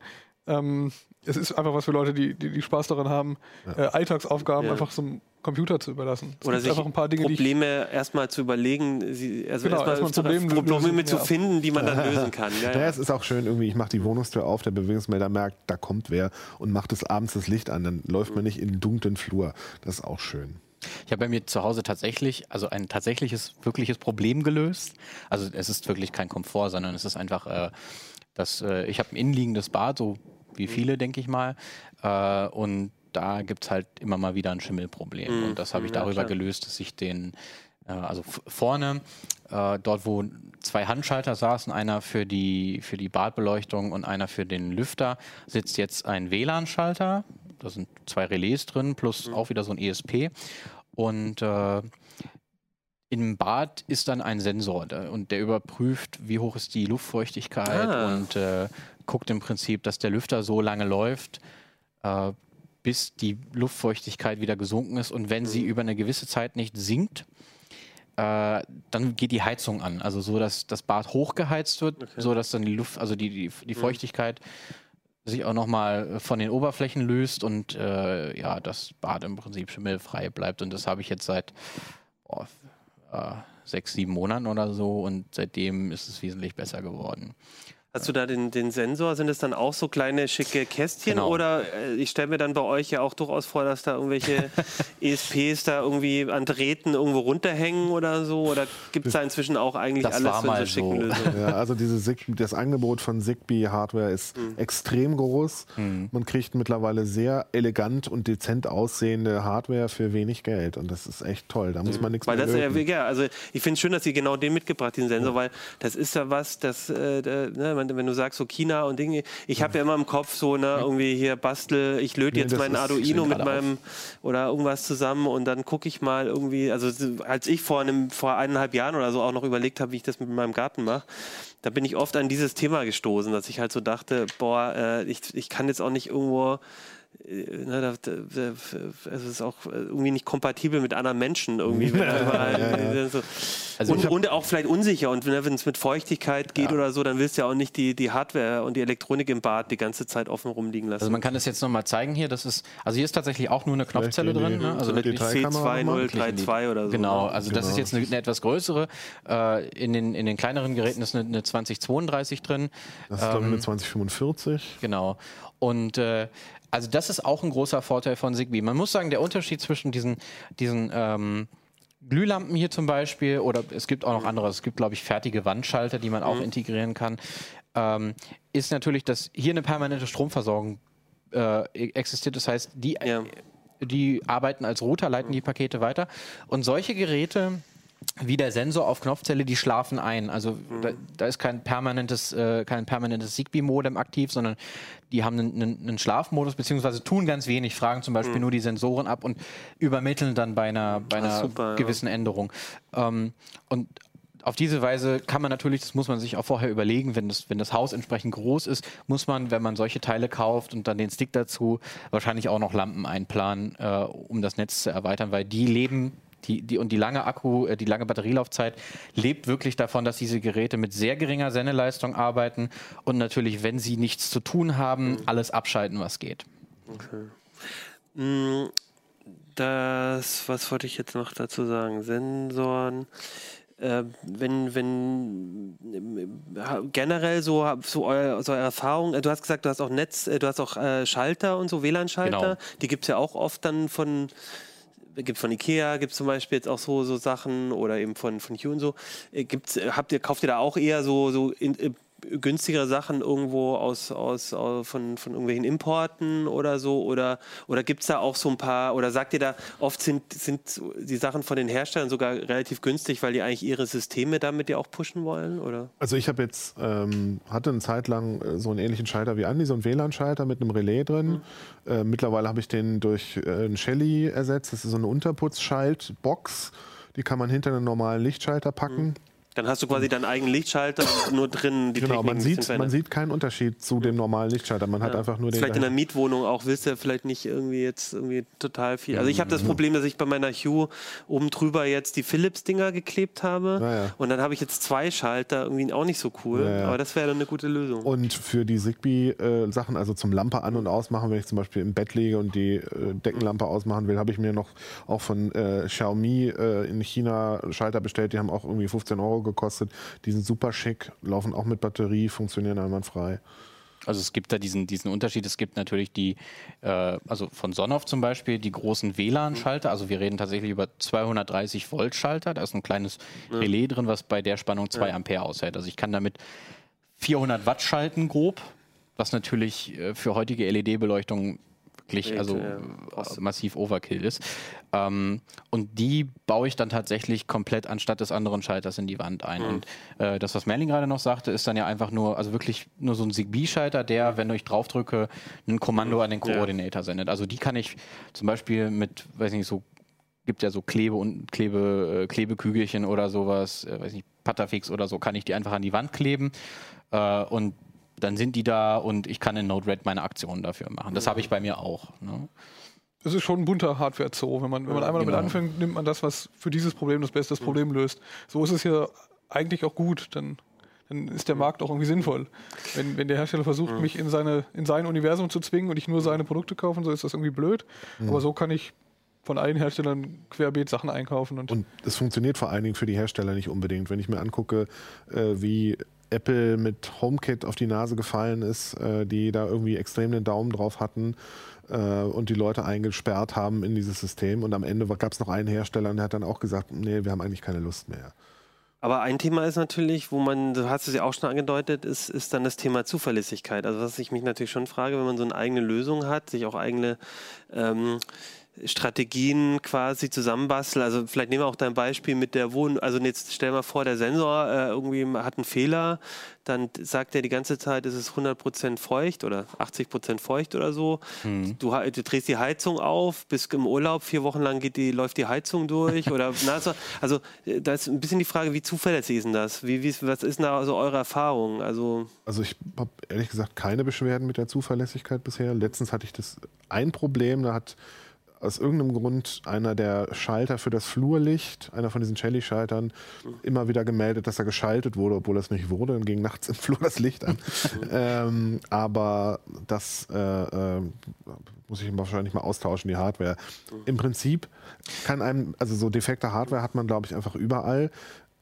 Ähm, es ist einfach was für Leute, die, die, die Spaß daran haben, äh, Alltagsaufgaben Ja. einfach zum Computer zu überlassen. Es Oder sich einfach ein paar Dinge, Probleme erstmal zu überlegen, sie, also Genau, erstmal Problem Probleme lösen, zu ja. finden, die man dann lösen kann. Ja, Ja, ja. es ist auch schön, irgendwie, ich mache die Wohnungstür auf, der Bewegungsmelder merkt, da kommt wer und macht es abends das Licht an. Dann läuft man nicht in den dunklen Flur. Das ist auch schön. Ich habe bei mir zu Hause tatsächlich, also ein tatsächliches, wirkliches Problem gelöst. Also es ist wirklich kein Komfort, sondern es ist einfach, äh, dass äh, ich habe ein innenliegendes Bad, so wie viele, denke ich mal. Äh, und da gibt es halt immer mal wieder ein Schimmelproblem. Mhm. Und das habe ich Ja, darüber klar. gelöst, dass ich den, äh, also vorne, äh, dort wo zwei Handschalter saßen, einer für die, für die Badbeleuchtung und einer für den Lüfter, sitzt jetzt ein WLAN-Schalter. Da sind zwei Relais drin, plus auch wieder so ein ESP. Und äh, im Bad ist dann ein Sensor und der überprüft, wie hoch ist die Luftfeuchtigkeit Ah. und äh, guckt im Prinzip, dass der Lüfter so lange läuft, äh, bis die Luftfeuchtigkeit wieder gesunken ist. Und wenn sie über eine gewisse Zeit nicht sinkt, äh, dann geht die Heizung an. Also so, dass das Bad hochgeheizt wird, so dass dann die Luft, also die, die, die Feuchtigkeit sich auch nochmal von den Oberflächen löst und äh, ja, das Bad im Prinzip schimmelfrei bleibt. Und das habe ich jetzt seit boah, äh, sechs, sieben Monaten oder so und seitdem ist es wesentlich besser geworden. Hast du da den, den Sensor? Sind es dann auch so kleine schicke Kästchen? Genau. Oder äh, ich stelle mir dann bei euch ja auch durchaus vor, dass da irgendwelche ESPs da irgendwie an Drähten irgendwo runterhängen oder so? Oder gibt es da inzwischen auch eigentlich Das alles war für mal diese schicken so. Lösungen? Ja, also diese Sig das Angebot von Zigbee-Hardware ist Mhm. extrem groß. Man kriegt mittlerweile sehr elegant und dezent aussehende Hardware für wenig Geld. Und das ist echt toll. Da muss man nichts Weil mehr das ja, löten. ja, also ich finde es schön, dass Sie genau den mitgebracht, den Sensor, weil das ist ja was, das, äh, da- ne, wenn, du sagst so China und Dinge, ich habe ja immer im Kopf so, ne, irgendwie hier bastel, ich löte jetzt meinen Arduino mit meinem oder irgendwas zusammen und dann gucke ich mal irgendwie, also so, als ich vor einem, vor eineinhalb Jahren oder so auch noch überlegt habe, wie ich das mit meinem Garten mache, da bin ich oft an dieses Thema gestoßen, dass ich halt so dachte, boah, äh, ich, ich kann jetzt auch nicht irgendwo ne, da, da, da, es ist auch äh, irgendwie nicht kompatibel mit anderen Menschen irgendwie. Wenn da überall, So. Also und, und auch vielleicht unsicher. Und ne, wenn es mit Feuchtigkeit geht Ja. oder so, dann willst du ja auch nicht die, die Hardware und die Elektronik im Bad die ganze Zeit offen rumliegen lassen. Also man kann das jetzt nochmal zeigen hier. Das ist, also hier ist tatsächlich auch nur eine Knopfzelle die- drin. Ne? Also nochmal? C2032 oder so. Genau, ne? also das Genau. ist jetzt eine, eine etwas größere. Äh, in, den, in den kleineren Geräten ist eine, eine 2032 drin. Das ist, glaube ich, Ähm, eine 2045. Genau. Und äh, also das ist auch ein großer Vorteil von Zigbee. Man muss sagen, der Unterschied zwischen diesen, diesen ähm, Glühlampen hier zum Beispiel oder es gibt auch noch andere, es gibt glaube ich fertige Wandschalter, die man auch integrieren kann, ähm, ist natürlich, dass hier eine permanente Stromversorgung äh, existiert. Das heißt, die, Ja. die arbeiten als Router, leiten die Pakete weiter. Und solche Geräte wie der Sensor auf Knopfzelle, die schlafen ein. Also da, da ist kein permanentes, äh, kein permanentes Zigbee-Modem aktiv, sondern die haben einen, einen, Schlafmodus, beziehungsweise tun ganz wenig, fragen zum Beispiel nur die Sensoren ab und übermitteln dann bei einer, bei einer super, ja. gewissen Änderung. Ähm, und auf diese Weise kann man natürlich, das muss man sich auch vorher überlegen, wenn das, wenn das Haus entsprechend groß ist, muss man, wenn man solche Teile kauft und dann den Stick dazu, wahrscheinlich auch noch Lampen einplanen, äh, um das Netz zu erweitern, weil die leben, die, die, und die lange Akku, äh, die lange Batterielaufzeit lebt wirklich davon, dass diese Geräte mit sehr geringer Sendeleistung arbeiten und natürlich, wenn sie nichts zu tun haben, alles abschalten, was geht. Mm, Das, was wollte ich jetzt noch dazu sagen? Sensoren. Äh, wenn, wenn äh, generell so, so, euer, so eure Erfahrung, äh, du hast gesagt, du hast auch Netz, äh, du hast auch äh, Schalter und so, WLAN-Schalter, Genau. die gibt es ja auch oft dann von, gibt von Ikea, gibt es zum Beispiel jetzt auch so, so Sachen oder eben von, von Hue und so. Äh, Gibt's, äh, habt ihr, kauft ihr da auch eher so, so in, günstigere Sachen irgendwo aus, aus, aus von, von irgendwelchen Importen oder so? Oder, oder gibt es da auch so ein paar, oder sagt ihr da, oft sind, sind die Sachen von den Herstellern sogar relativ günstig, weil die eigentlich ihre Systeme damit ja auch pushen wollen? Oder? Also ich habe jetzt, ähm, hatte eine Zeit lang äh, so einen ähnlichen Schalter wie Andi, so einen WLAN-Schalter mit einem Relais drin. Äh, mittlerweile habe ich den durch äh, einen Shelly ersetzt. Das ist so eine Unterputzschaltbox. Die kann man hinter einen normalen Lichtschalter packen. Dann hast du quasi deinen eigenen Lichtschalter nur drin die Genau, Technik man sieht, man sieht keinen Unterschied zu dem normalen Lichtschalter. Man hat Ja. einfach nur den. Vielleicht in einer Mietwohnung auch willst du ja vielleicht nicht irgendwie jetzt irgendwie total viel. Also ich habe das Problem, dass ich bei meiner Hue oben drüber jetzt die Philips-Dinger geklebt habe. Ja. Und dann habe ich jetzt zwei Schalter, irgendwie auch nicht so cool. Aber das wäre dann eine gute Lösung. Und für die Zigbee-Sachen, also zum Lampe an- und ausmachen, wenn ich zum Beispiel im Bett liege und die äh, Deckenlampe ausmachen will, habe ich mir noch auch von äh, Xiaomi äh, in China Schalter bestellt. Die haben auch irgendwie 15 Euro gekostet. Die sind super schick, laufen auch mit Batterie, funktionieren einwandfrei. Also es gibt da diesen, diesen Unterschied. Es gibt natürlich die, äh, also von Sonoff zum Beispiel, die großen WLAN-Schalter. Also wir reden tatsächlich über 230 Volt Schalter. Da ist ein kleines Relais drin, was bei der Spannung 2 Ampere aushält. Also ich kann damit 400 Watt schalten grob, was natürlich äh, für heutige LED-Beleuchtung wirklich Echt, also ja. massiv Overkill ist. Ähm, und die baue ich dann tatsächlich komplett anstatt des anderen Schalters in die Wand ein. Und äh, das, was Merlin gerade noch sagte, ist dann ja einfach nur, also wirklich nur so ein Zigbee-Schalter, der, wenn ich draufdrücke, ein Kommando an den Ja. Koordinator sendet. Also die kann ich zum Beispiel mit, weiß nicht, so gibt ja so Klebe und Klebe, äh, Klebekügelchen oder sowas, äh, weiß nicht, Patafix oder so, kann ich die einfach an die Wand kleben äh, und dann sind die da und ich kann in Node-RED meine Aktionen dafür machen. Das habe ich bei mir auch. Ne? Es ist schon ein bunter Hardware-Zoo. Wenn man, wenn man einmal damit genau. anfängt, nimmt man das, was für dieses Problem das beste Problem löst. So ist es ja eigentlich auch gut. Dann, dann ist der Markt auch irgendwie sinnvoll. Wenn, wenn der Hersteller versucht, mich in, seine, in sein Universum zu zwingen und ich nur seine Produkte kaufen, so ist das irgendwie blöd. Aber so kann ich von allen Herstellern querbeet Sachen einkaufen. Und, Und es funktioniert vor allen Dingen für die Hersteller nicht unbedingt. Wenn ich mir angucke, äh, wie Apple mit HomeKit auf die Nase gefallen ist, äh, die da irgendwie extrem den Daumen drauf hatten äh, und die Leute eingesperrt haben in dieses System. Und am Ende gab es noch einen Hersteller und der hat dann auch gesagt, nee, wir haben eigentlich keine Lust mehr. Aber ein Thema ist natürlich, wo man, du hast es ja auch schon angedeutet, ist, ist dann das Thema Zuverlässigkeit. Also was ich mich natürlich schon frage, wenn man so eine eigene Lösung hat, sich auch eigene ähm, Strategien quasi zusammenbasteln. Also vielleicht nehmen wir auch dein Beispiel mit der Wohn... Also jetzt stell mal vor, der Sensor äh, irgendwie hat einen Fehler, dann sagt er die ganze Zeit, es ist 100% feucht oder 80% feucht oder so. Du, ha- du drehst die Heizung auf, bist im Urlaub, vier Wochen lang geht die, läuft die Heizung durch oder na, so. also äh, da ist ein bisschen die Frage, wie zuverlässig ist denn das? Wie, wie, was ist denn da so eure Erfahrung? Also Also ich habe ehrlich gesagt keine Beschwerden mit der Zuverlässigkeit bisher. Letztens hatte ich das ein Problem, da hat aus irgendeinem Grund einer der Schalter für das Flurlicht, einer von diesen Shelly-Schaltern, immer wieder gemeldet, dass er geschaltet wurde, obwohl das nicht wurde. Dann ging nachts im Flur das Licht an. ähm, aber das äh, äh, muss ich wahrscheinlich mal austauschen, die Hardware. Im Prinzip kann einem, also so defekte Hardware hat man, glaube ich, einfach überall.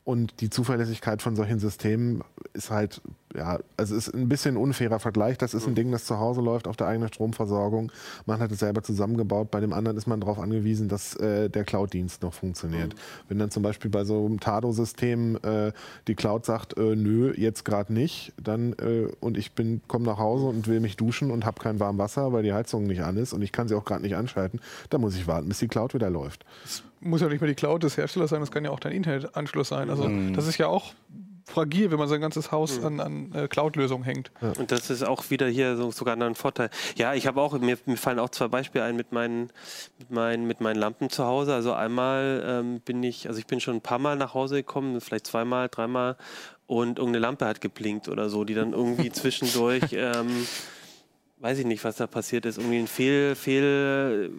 Und die Zuverlässigkeit von solchen Systemen ist halt, ja, also ist ein bisschen ein unfairer Vergleich. Das ist ein Ding, das zu Hause läuft auf der eigenen Stromversorgung. Man hat es selber zusammengebaut. Bei dem anderen ist man darauf angewiesen, dass äh, der Cloud-Dienst noch funktioniert. Wenn dann zum Beispiel bei so einem Tado-System äh, die Cloud sagt, äh, nö, jetzt gerade nicht, dann äh, und ich bin komme nach Hause und will mich duschen und habe kein warmes Wasser, weil die Heizung nicht an ist und ich kann sie auch gerade nicht anschalten, dann muss ich warten, bis die Cloud wieder läuft. Muss ja nicht mehr die Cloud des Herstellers sein, das kann ja auch dein Internetanschluss sein. Also das ist ja auch fragil, wenn man sein ganzes Haus an, an äh, Cloud-Lösungen hängt. Und das ist auch wieder hier so, sogar ein Vorteil. Ja, ich habe auch, mir, mir fallen auch zwei Beispiele ein mit meinen, mit meinen, mit meinen Lampen zu Hause. Also einmal ähm, bin ich, also ich bin schon ein paar Mal nach Hause gekommen, vielleicht zweimal, dreimal und irgendeine Lampe hat geblinkt oder so, die dann irgendwie zwischendurch, ähm, weiß ich nicht, was da passiert ist, irgendwie ein Fehl, Fehl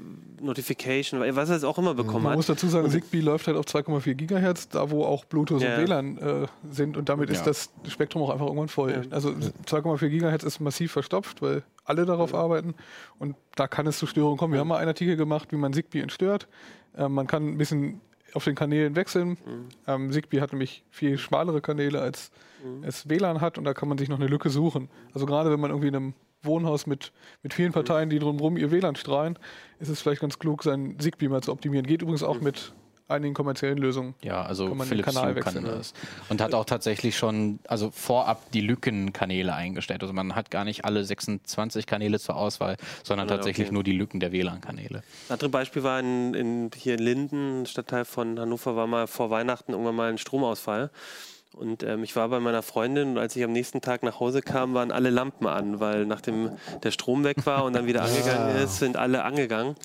Notification, was er jetzt auch immer bekommen Man hat. muss dazu sagen, Zigbee läuft halt auf 2,4 Gigahertz, da wo auch Bluetooth Ja. und WLAN äh, sind und damit ist Ja. das Spektrum auch einfach irgendwann voll. Also 2,4 Gigahertz ist massiv verstopft, weil alle darauf arbeiten und da kann es zu Störungen kommen. Wir haben mal einen Artikel gemacht, wie man Zigbee entstört. Ähm, man kann ein bisschen auf den Kanälen wechseln. Ähm, Zigbee hat nämlich viel schmalere Kanäle als es WLAN hat und da kann man sich noch eine Lücke suchen. Also gerade wenn man irgendwie in einem Wohnhaus mit, mit vielen Parteien, die drumherum ihr WLAN strahlen, ist es vielleicht ganz klug, seinen Zigbee mal zu optimieren. Geht übrigens auch mit einigen kommerziellen Lösungen. Ja, also Kann Philips Kanal kann das. Und hat auch tatsächlich schon, also vorab die Lückenkanäle eingestellt. Also man hat gar nicht alle 26 Kanäle zur Auswahl, sondern Ja, tatsächlich okay. nur die Lücken der WLAN-Kanäle. Ein anderes Beispiel war in, in, hier in Linden, Stadtteil von Hannover, war mal vor Weihnachten irgendwann mal ein Stromausfall. Und ähm, ich war bei meiner Freundin und als ich am nächsten Tag nach Hause kam, waren alle Lampen an, weil nachdem der Strom weg war und dann wieder angegangen ist, sind alle angegangen.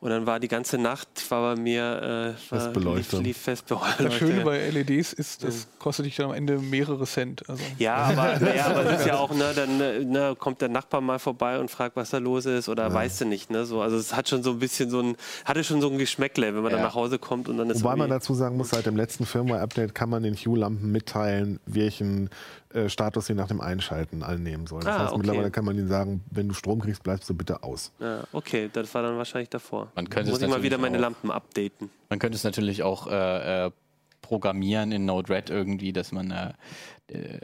Und dann war die ganze Nacht war bei mir äh, war, lief, lief fest beleuchtet. Das Schöne bei LEDs ist, das kostet dich dann am Ende mehrere Cent. Also. Ja, aber, ja, aber es ist ja auch, ne, dann ne, kommt der Nachbar mal vorbei und fragt, was da los ist oder ja. weißt du nicht. Ne, so. Also es hat schon so ein bisschen so ein, hatte schon so ein Geschmäckle, wenn man ja. dann nach Hause kommt und dann ist Wobei man dazu sagen muss, seit dem letzten Firmware-Update kann man den Hue-Lampen mitteilen, welchen äh, Status sie nach dem Einschalten annehmen sollen. Das ah, heißt, okay. mittlerweile kann man ihnen sagen, wenn du Strom kriegst, bleibst du bitte aus. Ja, okay, das war dann wahrscheinlich davor. Man könnte Muss ich mal wieder meine auch, Lampen updaten. Man könnte es natürlich auch äh, äh programmieren in Node-RED irgendwie, dass man äh,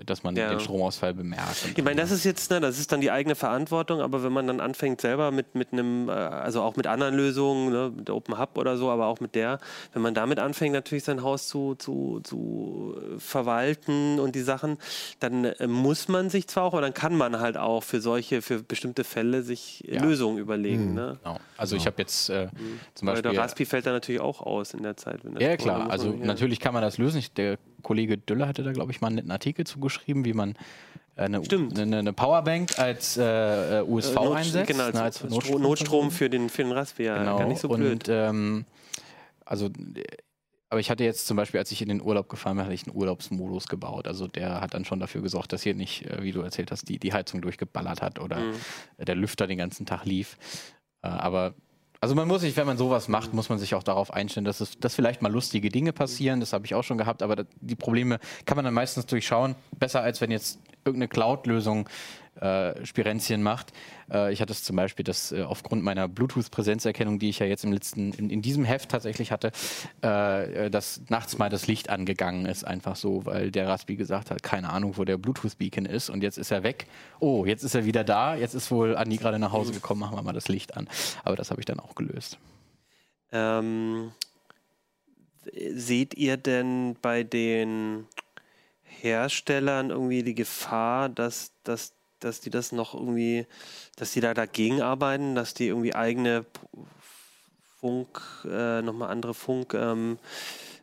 dass man ja. den Stromausfall bemerkt. Ich meine, das ist jetzt, ne, das ist dann die eigene Verantwortung, aber wenn man dann anfängt selber mit, mit einem, äh, also auch mit anderen Lösungen, ne, mit der Open Hub oder so, aber auch mit der, wenn man damit anfängt, natürlich sein Haus zu, zu, zu verwalten und die Sachen, dann äh, muss man sich zwar auch, aber dann kann man halt auch für solche, für bestimmte Fälle sich ja. Lösungen überlegen. Mhm. Ne? Genau. Also genau. ich habe jetzt äh, mhm. zum Beispiel... Weil der Raspi fällt da natürlich auch aus in der Zeit. ja, klar. Also natürlich kann man das lösen. Ich, der Kollege Düller hatte da, glaube ich, mal einen netten Artikel zugeschrieben, wie man äh, eine, eine, eine, Powerbank als äh, USV äh, Not, einsetzt. Genau, als, als Notstrom, Notstrom, für den, für den Raspberry. Genau. Gar nicht so blöd. Und, ähm, also, aber ich hatte jetzt zum Beispiel, als ich in den Urlaub gefahren bin, hatte ich einen Urlaubsmodus gebaut. Also der hat dann schon dafür gesorgt, dass hier nicht, äh, wie du erzählt hast, die, die Heizung durchgeballert hat oder mhm. der Lüfter den ganzen Tag lief. aber also man muss sich, wenn man sowas macht, muss man sich auch darauf einstellen, dass es, dass vielleicht mal lustige Dinge passieren. Das habe ich auch schon gehabt, aber die Probleme kann man dann meistens durchschauen. Besser als wenn jetzt irgendeine Cloud-Lösung äh, Spirenzien macht. Äh, ich hatte es zum Beispiel, dass äh, aufgrund meiner Bluetooth-Präsenzerkennung, die ich ja jetzt im letzten, in, in diesem Heft tatsächlich hatte, äh, äh, dass nachts mal das Licht angegangen ist, einfach so, weil der Raspi gesagt hat, keine Ahnung, wo der Bluetooth-Beacon ist und jetzt ist er weg. Oh, jetzt ist er wieder da, jetzt ist wohl Andi gerade nach Hause gekommen, machen wir mal das Licht an. Aber das habe ich dann auch gelöst. Ähm, seht ihr denn bei den Herstellern irgendwie die Gefahr, dass, dass dass die das noch irgendwie, dass die da dagegen arbeiten, dass die irgendwie eigene Funk, äh, nochmal andere Funk, ähm,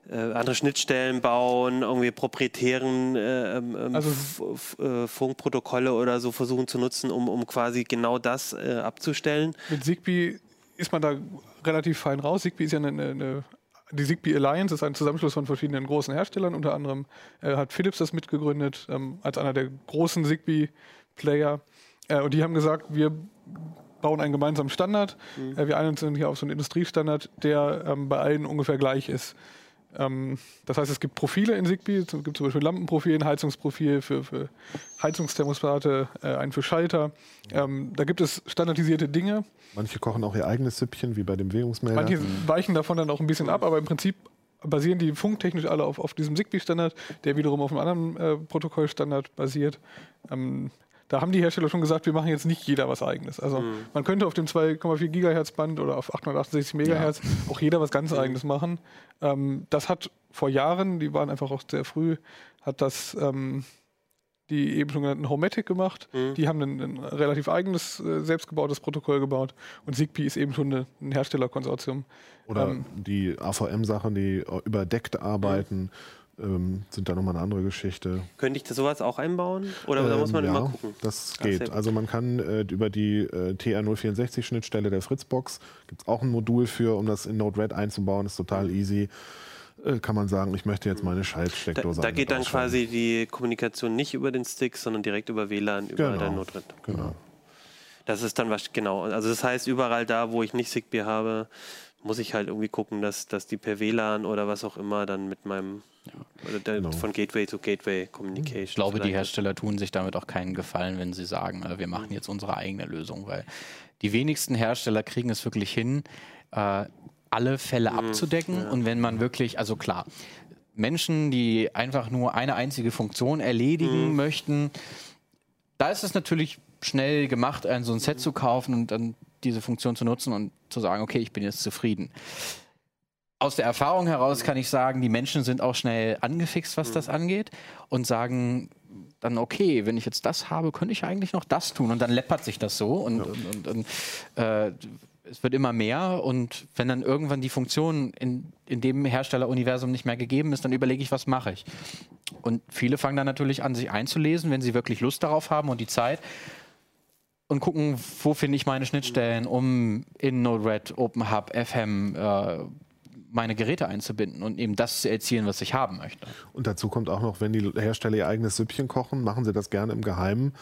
äh, andere Schnittstellen bauen, irgendwie proprietären äh, ähm, ähm also, äh, Funkprotokolle oder so versuchen zu nutzen, um, um quasi genau das äh, abzustellen. Mit Zigbee ist man da relativ fein raus. Zigbee ist ja eine, eine die Zigbee Alliance ist ein Zusammenschluss von verschiedenen großen Herstellern. Unter anderem äh, hat Philips das mitgegründet ähm, als einer der großen Zigbee Player. Äh, und die haben gesagt, wir bauen einen gemeinsamen Standard. Mhm. Äh, wir einigen uns hier auf so einen Industriestandard, der ähm, bei allen ungefähr gleich ist. Ähm, das heißt, es gibt Profile in Zigbee. Es gibt zum Beispiel Lampenprofil, ein Heizungsprofil für, für Heizungsthermostate, äh, einen für Schalter. Ähm, da gibt es standardisierte Dinge. Manche kochen auch ihr eigenes Süppchen, wie bei dem Bewegungsmelder. Manche weichen davon dann auch ein bisschen ab, aber im Prinzip basieren die funktechnisch alle auf, auf diesem Zigbee-Standard, der wiederum auf einem anderen äh, Protokollstandard basiert. Ähm, da haben die Hersteller schon gesagt, wir machen jetzt nicht jeder was eigenes. Also mhm. man könnte auf dem 2,4 Gigahertz Band oder auf 868 Megahertz ja. auch jeder was ganz mhm. eigenes machen. Ähm, das hat vor Jahren, die waren einfach auch sehr früh, hat das ähm, die eben schon genannten Homematic gemacht. Mhm. Die haben ein, ein relativ eigenes, äh, selbstgebautes Protokoll gebaut. Und Zigbee ist eben schon eine, ein Herstellerkonsortium. Oder ähm, die AVM-Sachen, die überdeckt arbeiten. Mhm ähm, sind da nochmal eine andere Geschichte. Könnte ich da sowas auch einbauen? Oder ähm, da muss man ähm, ja, immer gucken? Das geht. also man kann äh, über die äh, TR064-Schnittstelle der Fritzbox, gibt es auch ein Modul für, um das in Node-RED einzubauen, ist total easy. Äh, kann man sagen, ich möchte jetzt meine Schaltsteckdose Da, da geht dann quasi die Kommunikation nicht über den Stick, sondern direkt über WLAN, über genau, dein Node-RED. Genau. Das ist dann was, genau. Also das heißt, überall da, wo ich nicht Zigbee habe, muss ich halt irgendwie gucken, dass, dass die per WLAN oder was auch immer dann mit meinem ja. Genau. Von Gateway zu Gateway Communication. Ich glaube, die Hersteller tun sich damit auch keinen Gefallen, wenn sie sagen, äh, wir machen jetzt unsere eigene Lösung, weil die wenigsten Hersteller kriegen es wirklich hin, äh, alle Fälle mhm. abzudecken. Ja. Und wenn man wirklich, also klar, Menschen, die einfach nur eine einzige Funktion erledigen mhm. möchten, da ist es natürlich schnell gemacht, ein so ein Set zu kaufen und dann diese Funktion zu nutzen und zu sagen, okay, ich bin jetzt zufrieden aus der Erfahrung heraus kann ich sagen, die Menschen sind auch schnell angefixt, was mhm. das angeht und sagen dann, okay, wenn ich jetzt das habe, könnte ich eigentlich noch das tun. Und dann läppert sich das so und, ja. und, und, und äh, es wird immer mehr. Und wenn dann irgendwann die Funktion in, in dem Herstelleruniversum nicht mehr gegeben ist, dann überlege ich, was mache ich. Und viele fangen dann natürlich an, sich einzulesen, wenn sie wirklich Lust darauf haben und die Zeit. Und gucken, wo finde ich meine Schnittstellen, um in Node-RED, OpenHub, FM äh, meine Geräte einzubinden und eben das zu erzielen, was ich haben möchte. Und dazu kommt auch noch, wenn die Hersteller ihr eigenes Süppchen kochen, machen sie das gerne im Geheimen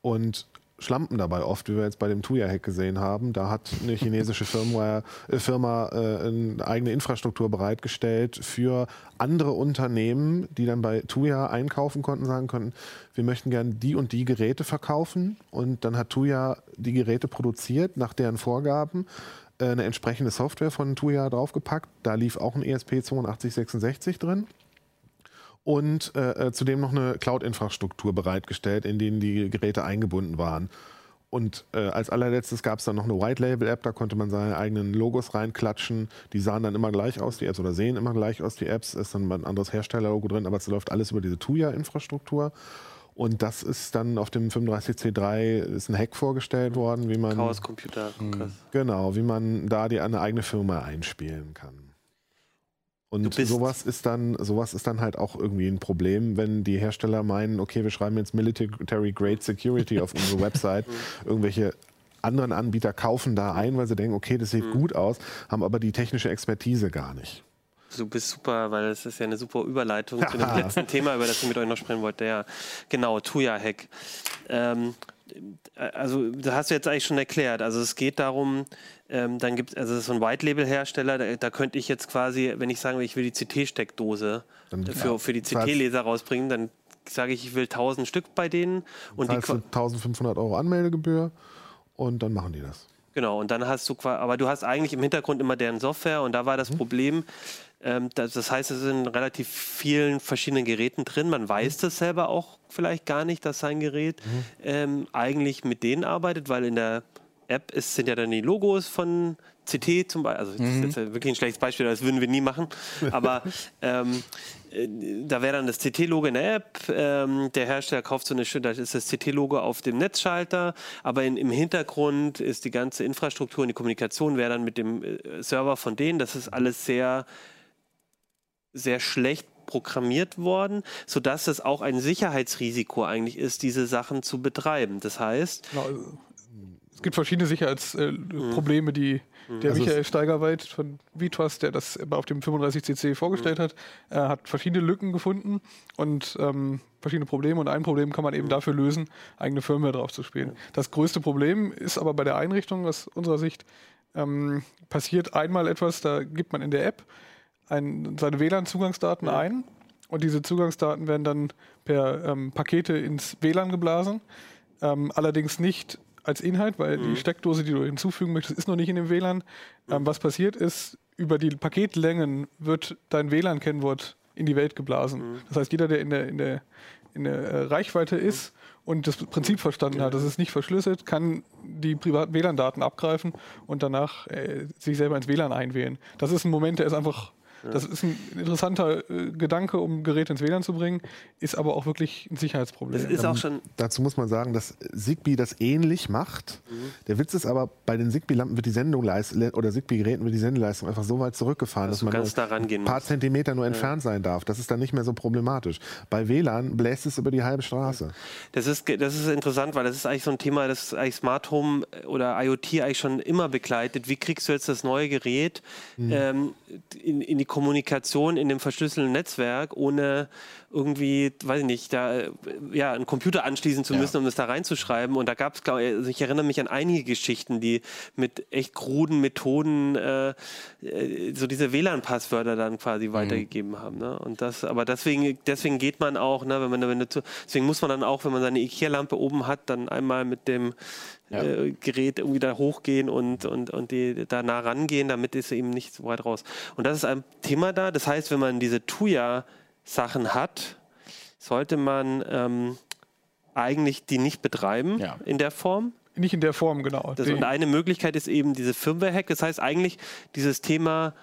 und schlampen dabei oft, wie wir jetzt bei dem Tuya-Hack gesehen haben. Da hat eine chinesische Firmware, äh, Firma äh, eine eigene Infrastruktur bereitgestellt für andere Unternehmen, die dann bei Tuya einkaufen konnten, sagen konnten, wir möchten gerne die und die Geräte verkaufen. Und dann hat Tuya die Geräte produziert nach deren Vorgaben äh, eine entsprechende Software von Tuya draufgepackt. Da lief auch ein ESP8266 drin und äh, äh, zudem noch eine Cloud-Infrastruktur bereitgestellt, in denen die Geräte eingebunden waren. Und äh, als allerletztes gab es dann noch eine White-Label-App, da konnte man seine eigenen Logos reinklatschen. Die sahen dann immer gleich aus, die Apps, oder sehen immer gleich aus, die Apps. Ist dann ein anderes Herstellerlogo drin, aber es läuft alles über diese Tuya-Infrastruktur. Und das ist dann auf dem 35C3 ist ein Hack vorgestellt worden, wie man. Chaos Computer. Hm. Genau, wie man da die eine eigene Firma einspielen kann. Und sowas ist dann, sowas ist dann halt auch irgendwie ein Problem, wenn die Hersteller meinen, okay, wir schreiben jetzt Military Grade Security auf unsere Website, irgendwelche anderen Anbieter kaufen da ein, weil sie denken, okay, das sieht mhm. gut aus, haben aber die technische Expertise gar nicht. Du bist super, weil es ist ja eine super Überleitung zu dem letzten Thema, über das ich mit euch noch sprechen wollte. Ja, genau, Tuya-Hack. Ähm, also, das hast du jetzt eigentlich schon erklärt. Also, es geht darum, ähm, dann gibt also es also so ein White-Label-Hersteller, da, da, könnte ich jetzt quasi, wenn ich sagen will, ich will die CT-Steckdose für, für die CT-Leser rausbringen, dann sage ich, ich will 1000 Stück bei denen. Und die 1500 Euro Anmeldegebühr und dann machen die das. Genau, und dann hast du, aber du hast eigentlich im Hintergrund immer deren Software und da war das mhm. Problem, ähm, das, das, heißt, es sind relativ vielen verschiedenen Geräten drin. Man weiß mhm. das selber auch vielleicht gar nicht, dass sein Gerät mhm. ähm, eigentlich mit denen arbeitet, weil in der App ist, sind ja dann die Logos von CT zum Beispiel. Also, das ist mhm. jetzt wirklich ein schlechtes Beispiel, das würden wir nie machen. Aber ähm, äh, da wäre dann das CT-Logo in der App. Ähm, der Hersteller kauft so eine da ist das CT-Logo auf dem Netzschalter. Aber in, im Hintergrund ist die ganze Infrastruktur und die Kommunikation wäre dann mit dem äh, Server von denen. Das ist alles sehr, sehr schlecht programmiert worden, sodass es auch ein Sicherheitsrisiko eigentlich ist, diese Sachen zu betreiben. Das heißt, genau, es gibt verschiedene Sicherheitsprobleme, äh, die mhm. der also Michael Steigerweit von Vitwas, der das auf dem 35cc vorgestellt mhm. hat, äh, hat verschiedene Lücken gefunden und ähm, verschiedene Probleme. Und ein Problem kann man eben mhm. dafür lösen, eigene Firmware drauf zu spielen. Das größte Problem ist aber bei der Einrichtung aus unserer Sicht, ähm, passiert einmal etwas, da gibt man in der App ein, seine WLAN-Zugangsdaten mhm. ein und diese Zugangsdaten werden dann per ähm, Pakete ins WLAN geblasen. Ähm, allerdings nicht als Inhalt, weil mhm. die Steckdose, die du hinzufügen möchtest, ist noch nicht in dem WLAN. Ähm, was passiert ist, über die Paketlängen wird dein WLAN-Kennwort in die Welt geblasen. Mhm. Das heißt, jeder, der in der, in der, in der äh, Reichweite mhm. ist und das Prinzip verstanden hat, das ist nicht verschlüsselt, kann die privaten WLAN-Daten abgreifen und danach äh, sich selber ins WLAN einwählen. Das ist ein Moment, der ist einfach das ist ein interessanter äh, Gedanke, um Geräte ins WLAN zu bringen, ist aber auch wirklich ein Sicherheitsproblem. Das ist auch schon dazu muss man sagen, dass Zigbee das ähnlich macht. Mhm. Der Witz ist aber, bei den Zigbee-Lampen wird die Sendeleistung oder Zigbee-Geräten wird die Sendeleistung einfach so weit zurückgefahren, dass, dass man da ein paar muss. Zentimeter nur ja. entfernt sein darf. Das ist dann nicht mehr so problematisch. Bei WLAN bläst es über die halbe Straße. Das ist, das ist interessant, weil das ist eigentlich so ein Thema, das eigentlich Smart Home oder IoT eigentlich schon immer begleitet. Wie kriegst du jetzt das neue Gerät mhm. ähm, in, in die Kommunikation in dem verschlüsselten Netzwerk, ohne irgendwie, weiß ich nicht, da ja, einen Computer anschließen zu müssen, ja. um das da reinzuschreiben. Und da gab es, glaube ich, also ich erinnere mich an einige Geschichten, die mit echt kruden Methoden äh, äh so diese WLAN-Passwörter dann quasi mhm. weitergegeben haben. Ne? Und das, aber deswegen, deswegen geht man auch, ne, wenn man, wenn du, deswegen muss man dann auch, wenn man seine IKEA-Lampe oben hat, dann einmal mit dem ja. äh, Gerät irgendwie da hochgehen und, und, und die da nah rangehen, damit ist eben nicht so weit raus. Und das ist ein Thema da. Das heißt, wenn man diese Tuya-Sachen hat, sollte man ähm, eigentlich die nicht betreiben ja. in der Form. Nicht in der Form, genau. Das, und eine Möglichkeit ist eben diese Firmware-Hack. Das heißt eigentlich, dieses Thema,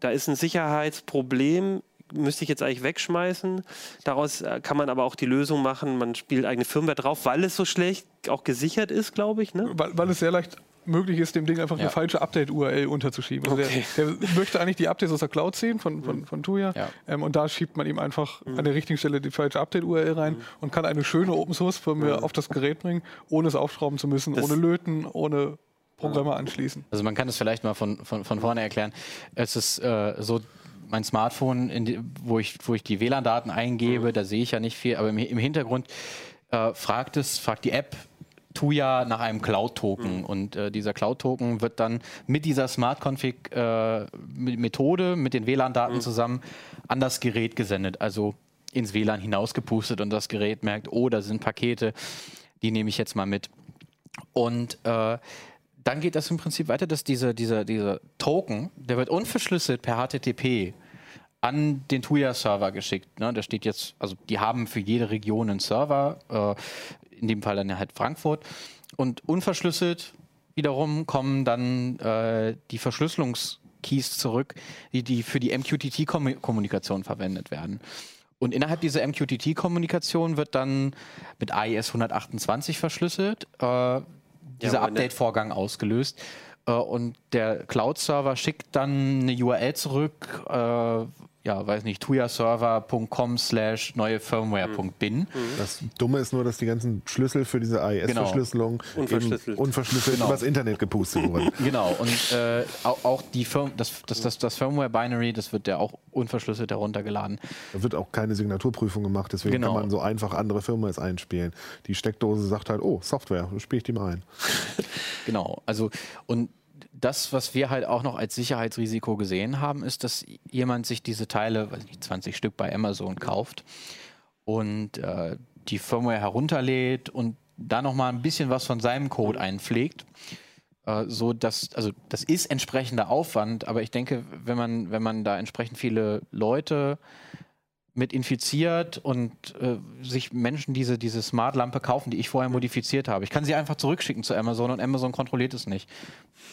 da ist ein Sicherheitsproblem müsste ich jetzt eigentlich wegschmeißen. Daraus äh, kann man aber auch die Lösung machen, man spielt eigene Firmware drauf, weil es so schlecht auch gesichert ist, glaube ich. Ne? Weil, weil es sehr leicht möglich ist, dem Ding einfach Ja. eine falsche Update-URL unterzuschieben. Also Okay. der, der möchte eigentlich die Updates aus der Cloud sehen von, von, von Tuya Ja. ähm, und da schiebt man ihm einfach an der richtigen Stelle die falsche Update-URL rein und kann eine schöne Open-Source-Firmware auf das Gerät bringen, ohne es aufschrauben zu müssen, Das- ohne löten, ohne Programme anschließen. Also man kann es vielleicht mal von, von, von vorne erklären. Es ist äh, so, mein Smartphone, die, wo, ich, wo ich die WLAN-Daten eingebe, da sehe ich ja nicht viel, aber im, im Hintergrund äh, fragt es, fragt die App Tuya nach einem Cloud-Token. Und äh, dieser Cloud-Token wird dann mit dieser Smart-Config-Methode, mit den WLAN-Daten zusammen an das Gerät gesendet, also ins WLAN hinausgepustet und das Gerät merkt, oh, da sind Pakete, die nehme ich jetzt mal mit. Und äh, dann geht das im Prinzip weiter, dass dieser, dieser, dieser Token, der wird unverschlüsselt per HTTP an den Tuya-Server geschickt. Ne? Da steht jetzt, also die haben für jede Region einen Server, äh, in dem Fall dann halt Frankfurt. Und unverschlüsselt wiederum kommen dann äh, die Verschlüsselungskeys zurück, die, die für die MQTT-Kommunikation verwendet werden. Und innerhalb dieser MQTT-Kommunikation wird dann mit AES 128 verschlüsselt, äh, dieser aber ne- Update-Vorgang ausgelöst. Äh, und der Cloud-Server schickt dann eine URL zurück, äh, ja, weiß nicht, tuyaserver.com slash neue Firmware.bin. Das Dumme ist nur, dass die ganzen Schlüssel für diese AES-Verschlüsselung Unverschlüsselt. unverschlüsselt Genau. übers Internet gepustet wurden. Genau, und äh, auch, auch die Firm das, das, das, das Firmware-Binary, das wird ja auch unverschlüsselt heruntergeladen. Da wird auch keine Signaturprüfung gemacht, deswegen Genau. kann man so einfach andere Firmwares einspielen. Die Steckdose sagt halt, oh, Software, spiele ich die mal ein. Genau, also und das, was wir halt auch noch als Sicherheitsrisiko gesehen haben, ist, dass jemand sich diese Teile, weiß nicht, 20 Stück bei Amazon kauft und äh, die Firmware herunterlädt und da noch mal ein bisschen was von seinem Code einpflegt. Äh, so dass, also das ist entsprechender Aufwand, aber ich denke, wenn man, wenn man da entsprechend viele Leute mit infiziert und äh, sich Menschen diese, diese Smart-Lampe kaufen, die ich vorher modifiziert habe. Ich kann sie einfach zurückschicken zu Amazon und Amazon kontrolliert es nicht.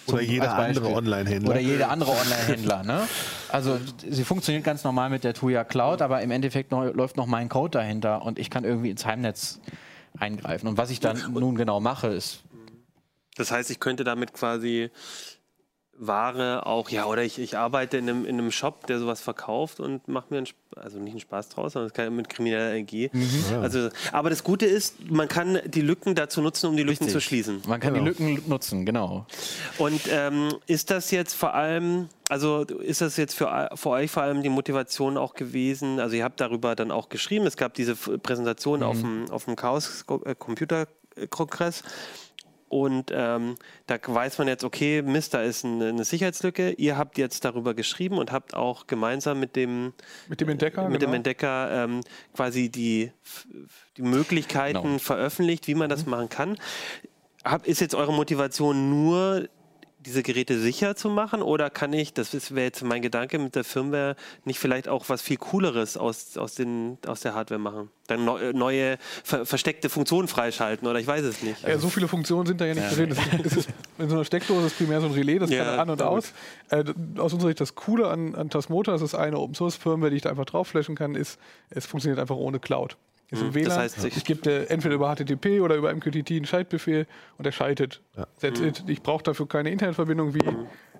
Oder Zum- jeder als Beispiel. andere Online-Händler. Oder jeder andere Online-Händler. Ne? Also sie funktioniert ganz normal mit der Tuya Cloud, aber im Endeffekt noch, läuft noch mein Code dahinter und ich kann irgendwie ins Heimnetz eingreifen. Und was ich dann nun genau mache, ist Das heißt, ich könnte damit quasi Ware auch, ja, oder ich, ich arbeite in einem, in einem Shop, der sowas verkauft und mache mir einen, also nicht einen Spaß draus, sondern kann mit krimineller Energie. Also, aber das Gute ist, man kann die Lücken dazu nutzen, um die Lücken Richtig. zu schließen. man kann Genau. die Lücken nutzen, genau. Und ähm, ist das jetzt vor allem, also ist das jetzt für, für euch vor allem die Motivation auch gewesen? Also ihr habt darüber dann auch geschrieben, es gab diese Präsentation auf dem, auf dem Chaos äh, Computer Kongress. Und ähm, da weiß man jetzt, okay, Mist, da ist eine, eine Sicherheitslücke. Ihr habt jetzt darüber geschrieben und habt auch gemeinsam mit dem, Mit dem Entdecker. mit dem genau. Entdecker ähm, quasi die, die Möglichkeiten Genau. veröffentlicht, wie man das Mhm. machen kann. Hab, ist jetzt eure Motivation nur, diese Geräte sicher zu machen oder kann ich, das wäre jetzt mein Gedanke mit der Firmware, nicht vielleicht auch was viel Cooleres aus, aus, den, aus der Hardware machen? Dann neu, neue ver, versteckte Funktionen freischalten oder ich weiß es nicht. Ja, so viele Funktionen sind da ja nicht drin. Es ist, in so einer Steckdose ist primär so ein Relais, das Ja, kann an und aus. Äh, aus unserer Sicht das Coole an, an Tasmota, das ist eine Open Source Firmware, die ich da einfach drauf flashen kann, ist, es funktioniert einfach ohne Cloud. Ist im Mhm, WLAN. das heißt, ich- ich gebe äh, entweder über HTTP oder über MQTT einen Schaltbefehl und er schaltet. That's it. Ich brauche dafür keine Internetverbindung, wie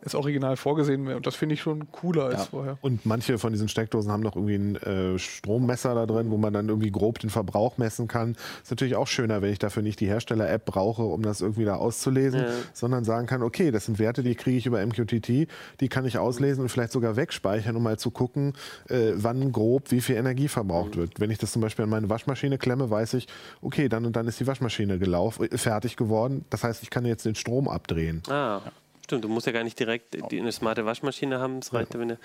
es original vorgesehen wäre. Und das finde ich schon cooler als Ja. vorher. Und manche von diesen Steckdosen haben noch irgendwie ein äh, Strommesser da drin, wo man dann irgendwie grob den Verbrauch messen kann. Ist natürlich auch schöner, wenn ich dafür nicht die Hersteller-App brauche, um das irgendwie da auszulesen, sondern sagen kann, okay, das sind Werte, die kriege ich über MQTT, die kann ich auslesen und vielleicht sogar wegspeichern, um mal zu gucken, äh, wann grob wie viel Energie verbraucht wird. Wenn ich das zum Beispiel an meine Waschmaschine klemme, weiß ich, okay, dann und dann ist die Waschmaschine gelaufen, äh, fertig geworden. Das heißt, ich kann jetzt den Strom abdrehen. Ah, stimmt. Du musst ja gar nicht direkt die, eine smarte Waschmaschine haben. Das reicht, ja. wenn du,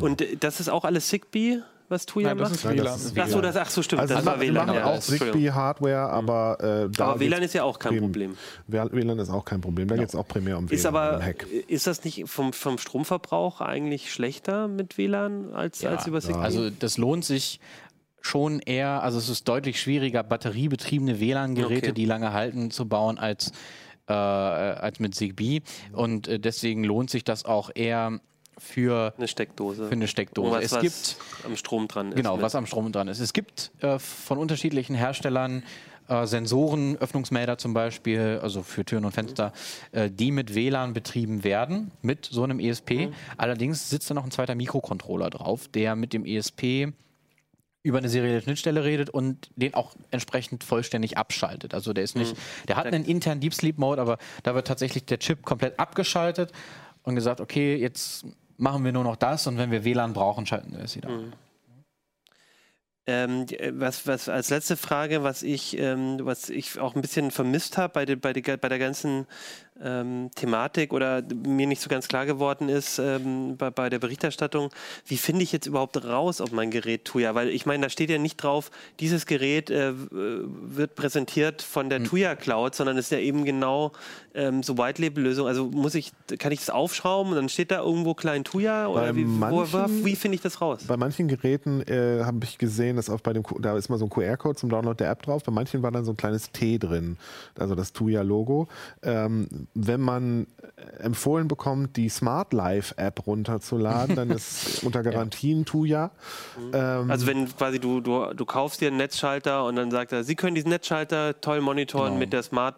und äh, das ist auch alles Zigbee, was Tuya Nein, das macht? ist das WLAN. ist Ach so, das, ach so, stimmt. Also das war machen, WLAN. machen ja, auch. Zigbee-Hardware, aber äh, da Aber WLAN ist ja auch kein Problem. WLAN ist auch kein Problem. Da geht es auch primär um WLAN. Ist aber, Hack. ist das nicht vom, vom Stromverbrauch eigentlich schlechter mit WLAN als, als über Zigbee? Also das lohnt sich schon eher, also es ist deutlich schwieriger, batteriebetriebene WLAN-Geräte, Okay. die lange halten, zu bauen als, äh, als mit Zigbee. Und äh, deswegen lohnt sich das auch eher für, eine Steckdose. für eine Steckdose. Irgendwas, es was gibt am Strom dran ist. Genau, mit- was am Strom dran ist. Es gibt äh, von unterschiedlichen Herstellern äh, Sensoren, Öffnungsmelder zum Beispiel, also für Türen und Fenster, äh, die mit WLAN betrieben werden, mit so einem ESP. Mhm. Allerdings sitzt da noch ein zweiter Mikrocontroller drauf, der mit dem ESP über eine serielle Schnittstelle redet und den auch entsprechend vollständig abschaltet. Also der ist nicht, mhm. der hat einen internen Deep Sleep Mode, aber da wird tatsächlich der Chip komplett abgeschaltet und gesagt, okay, jetzt machen wir nur noch das und wenn wir WLAN brauchen, schalten wir es wieder. Mhm. Ähm, äh, was, was als letzte Frage, was ich, ähm, was ich auch ein bisschen vermisst habe bei, de, bei, de, bei der ganzen ähm, Thematik oder mir nicht so ganz klar geworden ist ähm, bei, bei, der Berichterstattung, wie finde ich jetzt überhaupt raus, ob mein Gerät Tuya? Weil ich meine, da steht ja nicht drauf, dieses Gerät äh, wird präsentiert von der mhm. Tuya Cloud, sondern es ist ja eben genau ähm, so White-Label-Lösung. Also muss ich, kann ich das aufschrauben und dann steht da irgendwo klein Tuya? Oder wie, manchen, wie finde ich das raus? Bei manchen Geräten äh, habe ich gesehen, dass auch bei dem, da ist mal so ein QR-Code zum Download der App drauf. Bei manchen war dann so ein kleines T drin, also das Tuya-Logo. Ähm, wenn man empfohlen bekommt, die Smart Life App runterzuladen, dann ist unter Garantien ja. Tuya. Mhm. Ähm, also wenn quasi du, du, du kaufst dir einen Netzschalter und dann sagt er, Sie können diesen Netzschalter toll monitoren genau. mit der Smart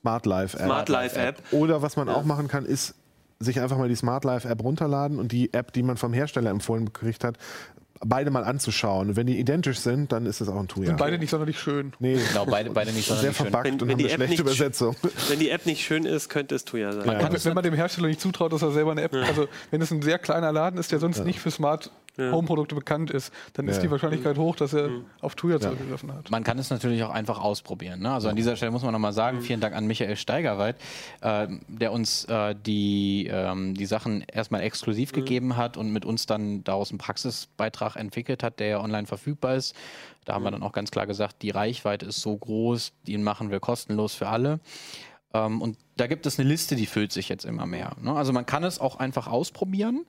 Smart Life App. Smart Life App. Oder was man ja. auch machen kann, ist sich einfach mal die Smart Life App runterladen und die App, die man vom Hersteller empfohlen gekriegt hat, beide mal anzuschauen. Und wenn die identisch sind, dann ist es auch ein Tuya. Und beide nicht sonderlich schön. Nee, genau, beide, beide nicht sonderlich Sehr verbuggt schön. und wenn, haben eine schlechte Übersetzung. Wenn die App nicht schön ist, könnte es Tuya sein. Ja. Wenn, wenn, man dem Hersteller nicht zutraut, dass er selber eine App, ja. also wenn es ein sehr kleiner Laden ist, der sonst ja. nicht für Smart ja. Home-Produkte bekannt ist, dann ist die Wahrscheinlichkeit hoch, dass er mhm. auf Tuya ja. zurückgegriffen hat. Man kann es natürlich auch einfach ausprobieren. Ne? Also an dieser Stelle muss man nochmal sagen, mhm. vielen Dank an Michael Steigerweit, äh, der uns äh, die, ähm, die Sachen erstmal exklusiv mhm. gegeben hat und mit uns dann daraus einen Praxisbeitrag entwickelt hat, der ja online verfügbar ist. Da haben wir dann auch ganz klar gesagt, die Reichweite ist so groß, den machen wir kostenlos für alle. Ähm, und da gibt es eine Liste, die füllt sich jetzt immer mehr. Ne? Also man kann es auch einfach ausprobieren.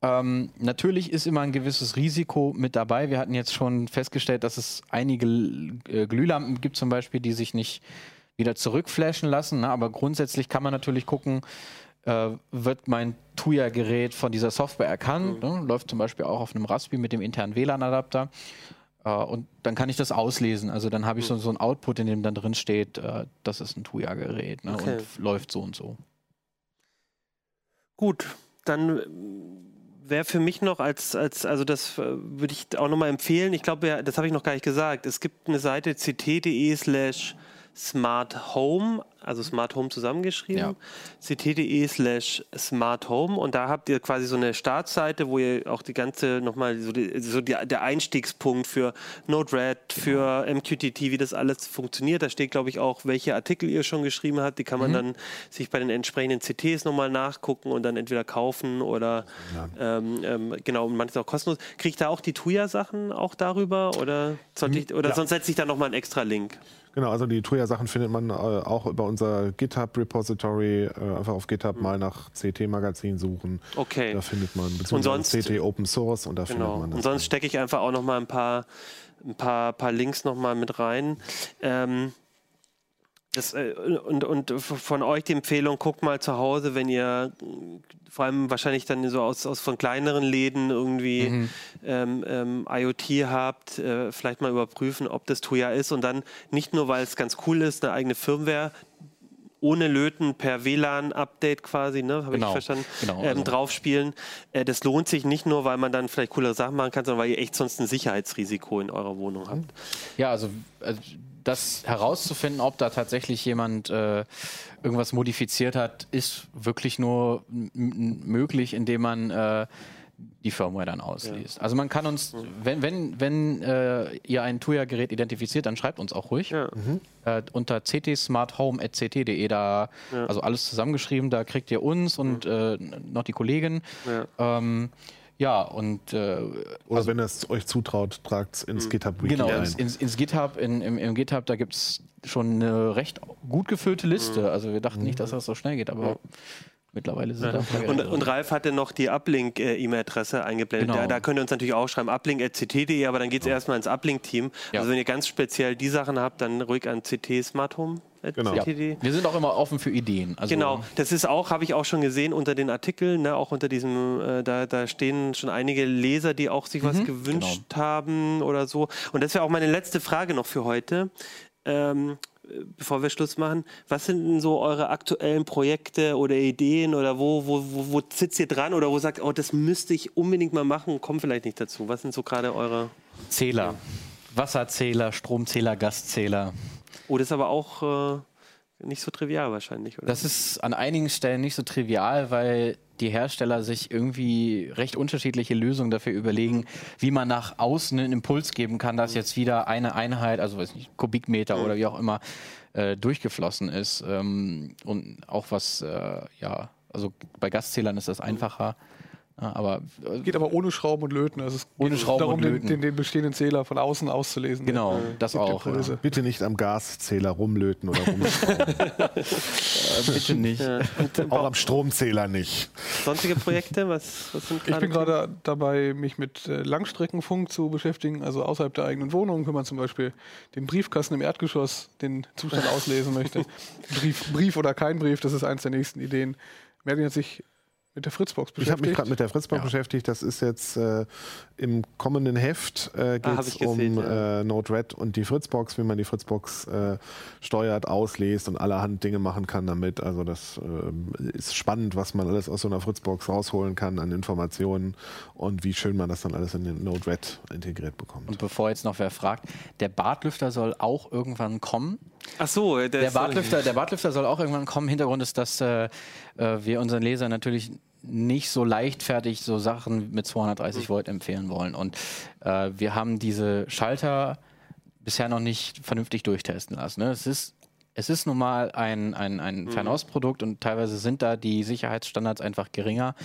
Ähm, natürlich ist immer ein gewisses Risiko mit dabei. Wir hatten jetzt schon festgestellt, dass es einige äh, Glühlampen gibt, zum Beispiel, die sich nicht wieder zurückflashen lassen. Ne? Aber grundsätzlich kann man natürlich gucken, äh, wird mein Tuya-Gerät von dieser Software erkannt. Mhm. Ne? Läuft zum Beispiel auch auf einem Raspberry mit dem internen WLAN-Adapter. Äh, und dann kann ich das auslesen. Also dann habe ich so, mhm. so ein Output, in dem dann drin steht, äh, das ist ein Tuya-Gerät ne? okay. und läuft so und so. Gut, dann wäre für mich noch als, als also das äh, würde ich auch nochmal empfehlen. Ich glaube, das habe ich noch gar nicht gesagt. Es gibt eine Seite ct.de slash smart home also Smart Home zusammengeschrieben, ja. ct.de slash Smart Home und da habt ihr quasi so eine Startseite, wo ihr auch die ganze nochmal so, die, so die, der Einstiegspunkt für Node-RED, für MQTT, wie das alles funktioniert. Da steht, glaube ich, auch, welche Artikel ihr schon geschrieben habt. Die kann man mhm. dann sich bei den entsprechenden CTs nochmal nachgucken und dann entweder kaufen oder ja. ähm, ähm, genau, und manches auch kostenlos. Kriege ich da auch die Tuya-Sachen auch darüber oder, sollte ich, oder ja. sonst setze ich da nochmal einen extra Link? Genau, also die Tuya-Sachen findet man äh, auch über unser GitHub-Repository. Äh, einfach auf GitHub mhm. mal nach CT-Magazin suchen. Okay. Da findet man, beziehungsweise CT Open Source und da genau. findet man das. Und sonst stecke ich einfach auch noch mal ein paar, ein paar, paar Links noch mal mit rein. Ähm, das, äh, und, und von euch die Empfehlung, guckt mal zu Hause, wenn ihr vor allem wahrscheinlich dann so aus, aus von kleineren Läden irgendwie mhm. ähm, ähm, IoT habt, äh, vielleicht mal überprüfen, ob das Tuya ist und dann nicht nur, weil es ganz cool ist, eine eigene Firmware ohne Löten per WLAN-Update quasi, ne, habe genau. ich verstanden, genau, ähm, also. draufspielen. Äh, das lohnt sich nicht nur, weil man dann vielleicht coolere Sachen machen kann, sondern weil ihr echt sonst ein Sicherheitsrisiko in eurer Wohnung habt. Ja, also, also das herauszufinden, ob da tatsächlich jemand äh, irgendwas modifiziert hat, ist wirklich nur möglich, indem man äh, die Firmware dann ausliest. Ja. Also man kann uns, wenn, wenn, wenn äh, ihr ein Tuya-Gerät identifiziert, dann schreibt uns auch ruhig. Ja. Mhm. Äh, unter ctsmarthome.ct.de, da, ja. also alles zusammengeschrieben, da kriegt ihr uns und mhm. äh, noch die Kollegin. Ähm, ja, und. Äh, Oder also, wenn ihr es euch zutraut, tragt es ins mhm. GitHub-Wiki Genau, ins, ins, ins, GitHub, in, im, im GitHub, da gibt es schon eine recht gut gefüllte Liste. Mhm. Also wir dachten nicht, dass das so schnell geht, aber Mittlerweile sind ja. da und, und Ralf hatte noch die Uplink-E-Mail-Adresse eingeblendet. Genau. Da, da, könnt ihr uns natürlich auch schreiben, uplink.ct.de, aber dann geht es genau. erstmal ins Uplink-Team. Ja. Also wenn ihr ganz speziell die Sachen habt, dann ruhig an CT Smart Home. Genau. Ja. Wir sind auch immer offen für Ideen. Also genau, das ist auch, habe ich auch schon gesehen unter den Artikeln, ne, auch unter diesem, äh, da, da stehen schon einige Leser, die auch sich mhm. was gewünscht genau. haben oder so. Und das wäre auch meine letzte Frage noch für heute. ähm, bevor wir Schluss machen, was sind denn so eure aktuellen Projekte oder Ideen oder wo, wo, wo, wo sitzt ihr dran oder wo sagt, oh, das müsste ich unbedingt mal machen, kommt vielleicht nicht dazu. Was sind so gerade eure Zähler? Wasserzähler, Stromzähler, Gaszähler. Oh, das ist aber auch äh, nicht so trivial wahrscheinlich, oder? Das ist an einigen Stellen nicht so trivial, weil die Hersteller sich irgendwie recht unterschiedliche Lösungen dafür überlegen, wie man nach außen einen Impuls geben kann, dass jetzt wieder eine Einheit, also weiß nicht, Kubikmeter oder wie auch immer, äh, durchgeflossen ist. Ähm, und auch was, äh, ja, also bei Gaszählern ist das einfacher. Ja, aber, äh, geht aber ohne Schrauben und Löten. Also es ohne geht Schrauben darum, und den, Löten. den, den bestehenden Zähler von außen auszulesen. Genau, Ja. das auch. Ja. Bitte nicht am Gaszähler rumlöten oder rumschrauben. Äh, bitte nicht. Ja. Auch am Stromzähler nicht. sonstige Projekte, was, was sind Ich bin gerade dabei, mich mit äh, Langstreckenfunk zu beschäftigen, also außerhalb der eigenen Wohnung, wenn man zum Beispiel den Briefkasten im Erdgeschoss den Zustand auslesen möchte. Brief, Brief oder kein Brief, das ist eins der nächsten Ideen. Merlin hat sich mit der Fritzbox Ich habe mich beschäftigt. gerade mit der Fritzbox Ja. beschäftigt. Das ist jetzt äh, im kommenden Heft äh, Ah, geht es um ja. äh, Node-RED und die Fritzbox, wie man die Fritzbox äh, steuert, ausliest und allerhand Dinge machen kann damit. Also das äh, ist spannend, was man alles aus so einer Fritzbox rausholen kann an Informationen und wie schön man das dann alles in den Node-RED integriert bekommt. Und bevor jetzt noch wer fragt, der Bartlüfter soll auch irgendwann kommen. Ach so, der, Der Bartlüfter, der Bartlüfter soll auch irgendwann kommen. Hintergrund ist, dass äh, äh, wir unseren Lesern natürlich nicht so leichtfertig so Sachen mit 230 Volt empfehlen wollen. Und äh, wir haben diese Schalter bisher noch nicht vernünftig durchtesten lassen. Ne? Es ist es ist nun mal ein, ein, ein Fernostprodukt und teilweise sind da die Sicherheitsstandards einfach geringer.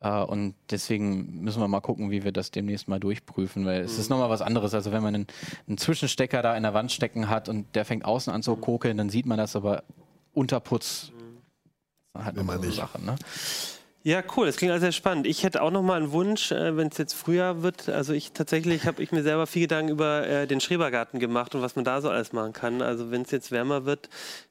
Äh, und deswegen müssen wir mal gucken, wie wir das demnächst mal durchprüfen, weil es ist nochmal was anderes. Also wenn man einen, einen Zwischenstecker da in der Wand stecken hat und der fängt außen an zu kokeln, dann sieht man das aber Unterputz. Dann halt Will noch man so nicht. Sachen, ne? Ja, cool, das klingt alles sehr spannend. Ich hätte auch noch mal einen Wunsch, äh, wenn es jetzt Frühjahr wird. Also ich tatsächlich habe ich mir selber viel Gedanken über äh, den Schrebergarten gemacht und was man da so alles machen kann. Also wenn es jetzt wärmer wird,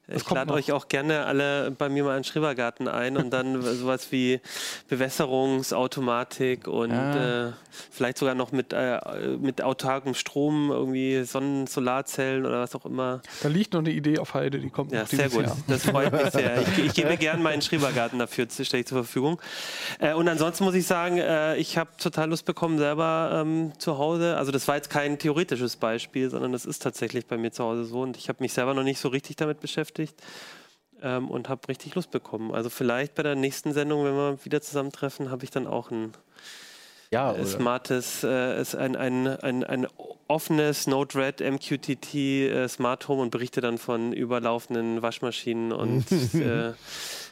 äh, ich lade noch. euch auch gerne alle bei mir mal in den Schrebergarten ein und dann sowas wie Bewässerungsautomatik und Ja. äh, vielleicht sogar noch mit, äh, mit autarkem Strom, irgendwie Sonnen-, Solarzellen oder was auch immer. Da liegt noch eine Idee auf Halde, die kommt Ja, noch sehr gut. Jahr. Das freut mich sehr. Ich, ich gebe gern meinen Schrebergarten dafür, stelle ich zur Verfügung. Äh, und ansonsten muss ich sagen, äh, ich habe total Lust bekommen, selber ähm, zu Hause. Also das war jetzt kein theoretisches Beispiel, sondern das ist tatsächlich bei mir zu Hause so. Und ich habe mich selber noch nicht so richtig damit beschäftigt ähm, und habe richtig Lust bekommen. Also vielleicht bei der nächsten Sendung, wenn wir wieder zusammentreffen, habe ich dann auch ein Ja, äh, oder? smartes, äh, ein, ein, ein, ein offenes Node-RED MQTT äh, Smart Home und berichte dann von überlaufenden Waschmaschinen und äh,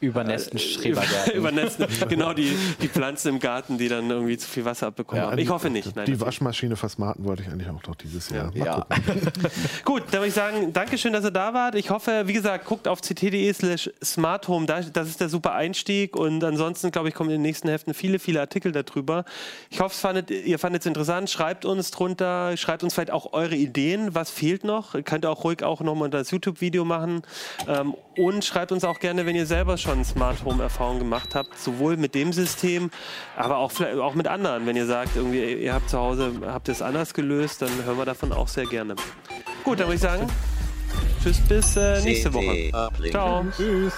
übernässten Schrebergärten. übernetzen, genau die, die Pflanzen im Garten, die dann irgendwie zu viel Wasser abbekommen Ja, haben. Ich hoffe nicht. Nein, die. Waschmaschine versmarten wollte ich eigentlich auch noch dieses Jahr. Ja. Gut, dann würde ich sagen, Dankeschön, dass ihr da wart. Ich hoffe, wie gesagt, guckt auf ct.de slash smart home. Da- Das ist der super Einstieg. Und ansonsten, glaube ich, kommen in den nächsten Heften viele, viele Artikel darüber. Ich hoffe, es fandet, ihr fandet es interessant. Schreibt uns drunter, schreibt uns vielleicht auch eure Ideen. Was fehlt noch? Ihr könnt auch ruhig auch nochmal das YouTube-Video machen. Ähm, und schreibt uns auch gerne, wenn ihr selber schon Smart Home-Erfahrungen gemacht habt, sowohl mit dem System, aber auch, vielleicht auch mit anderen. Wenn ihr sagt, irgendwie, ihr habt zu Hause, habt es anders gelöst, dann hören wir davon auch sehr gerne. Gut, dann würde ich sagen, tschüss bis äh, nächste Woche. Ciao. Tschüss.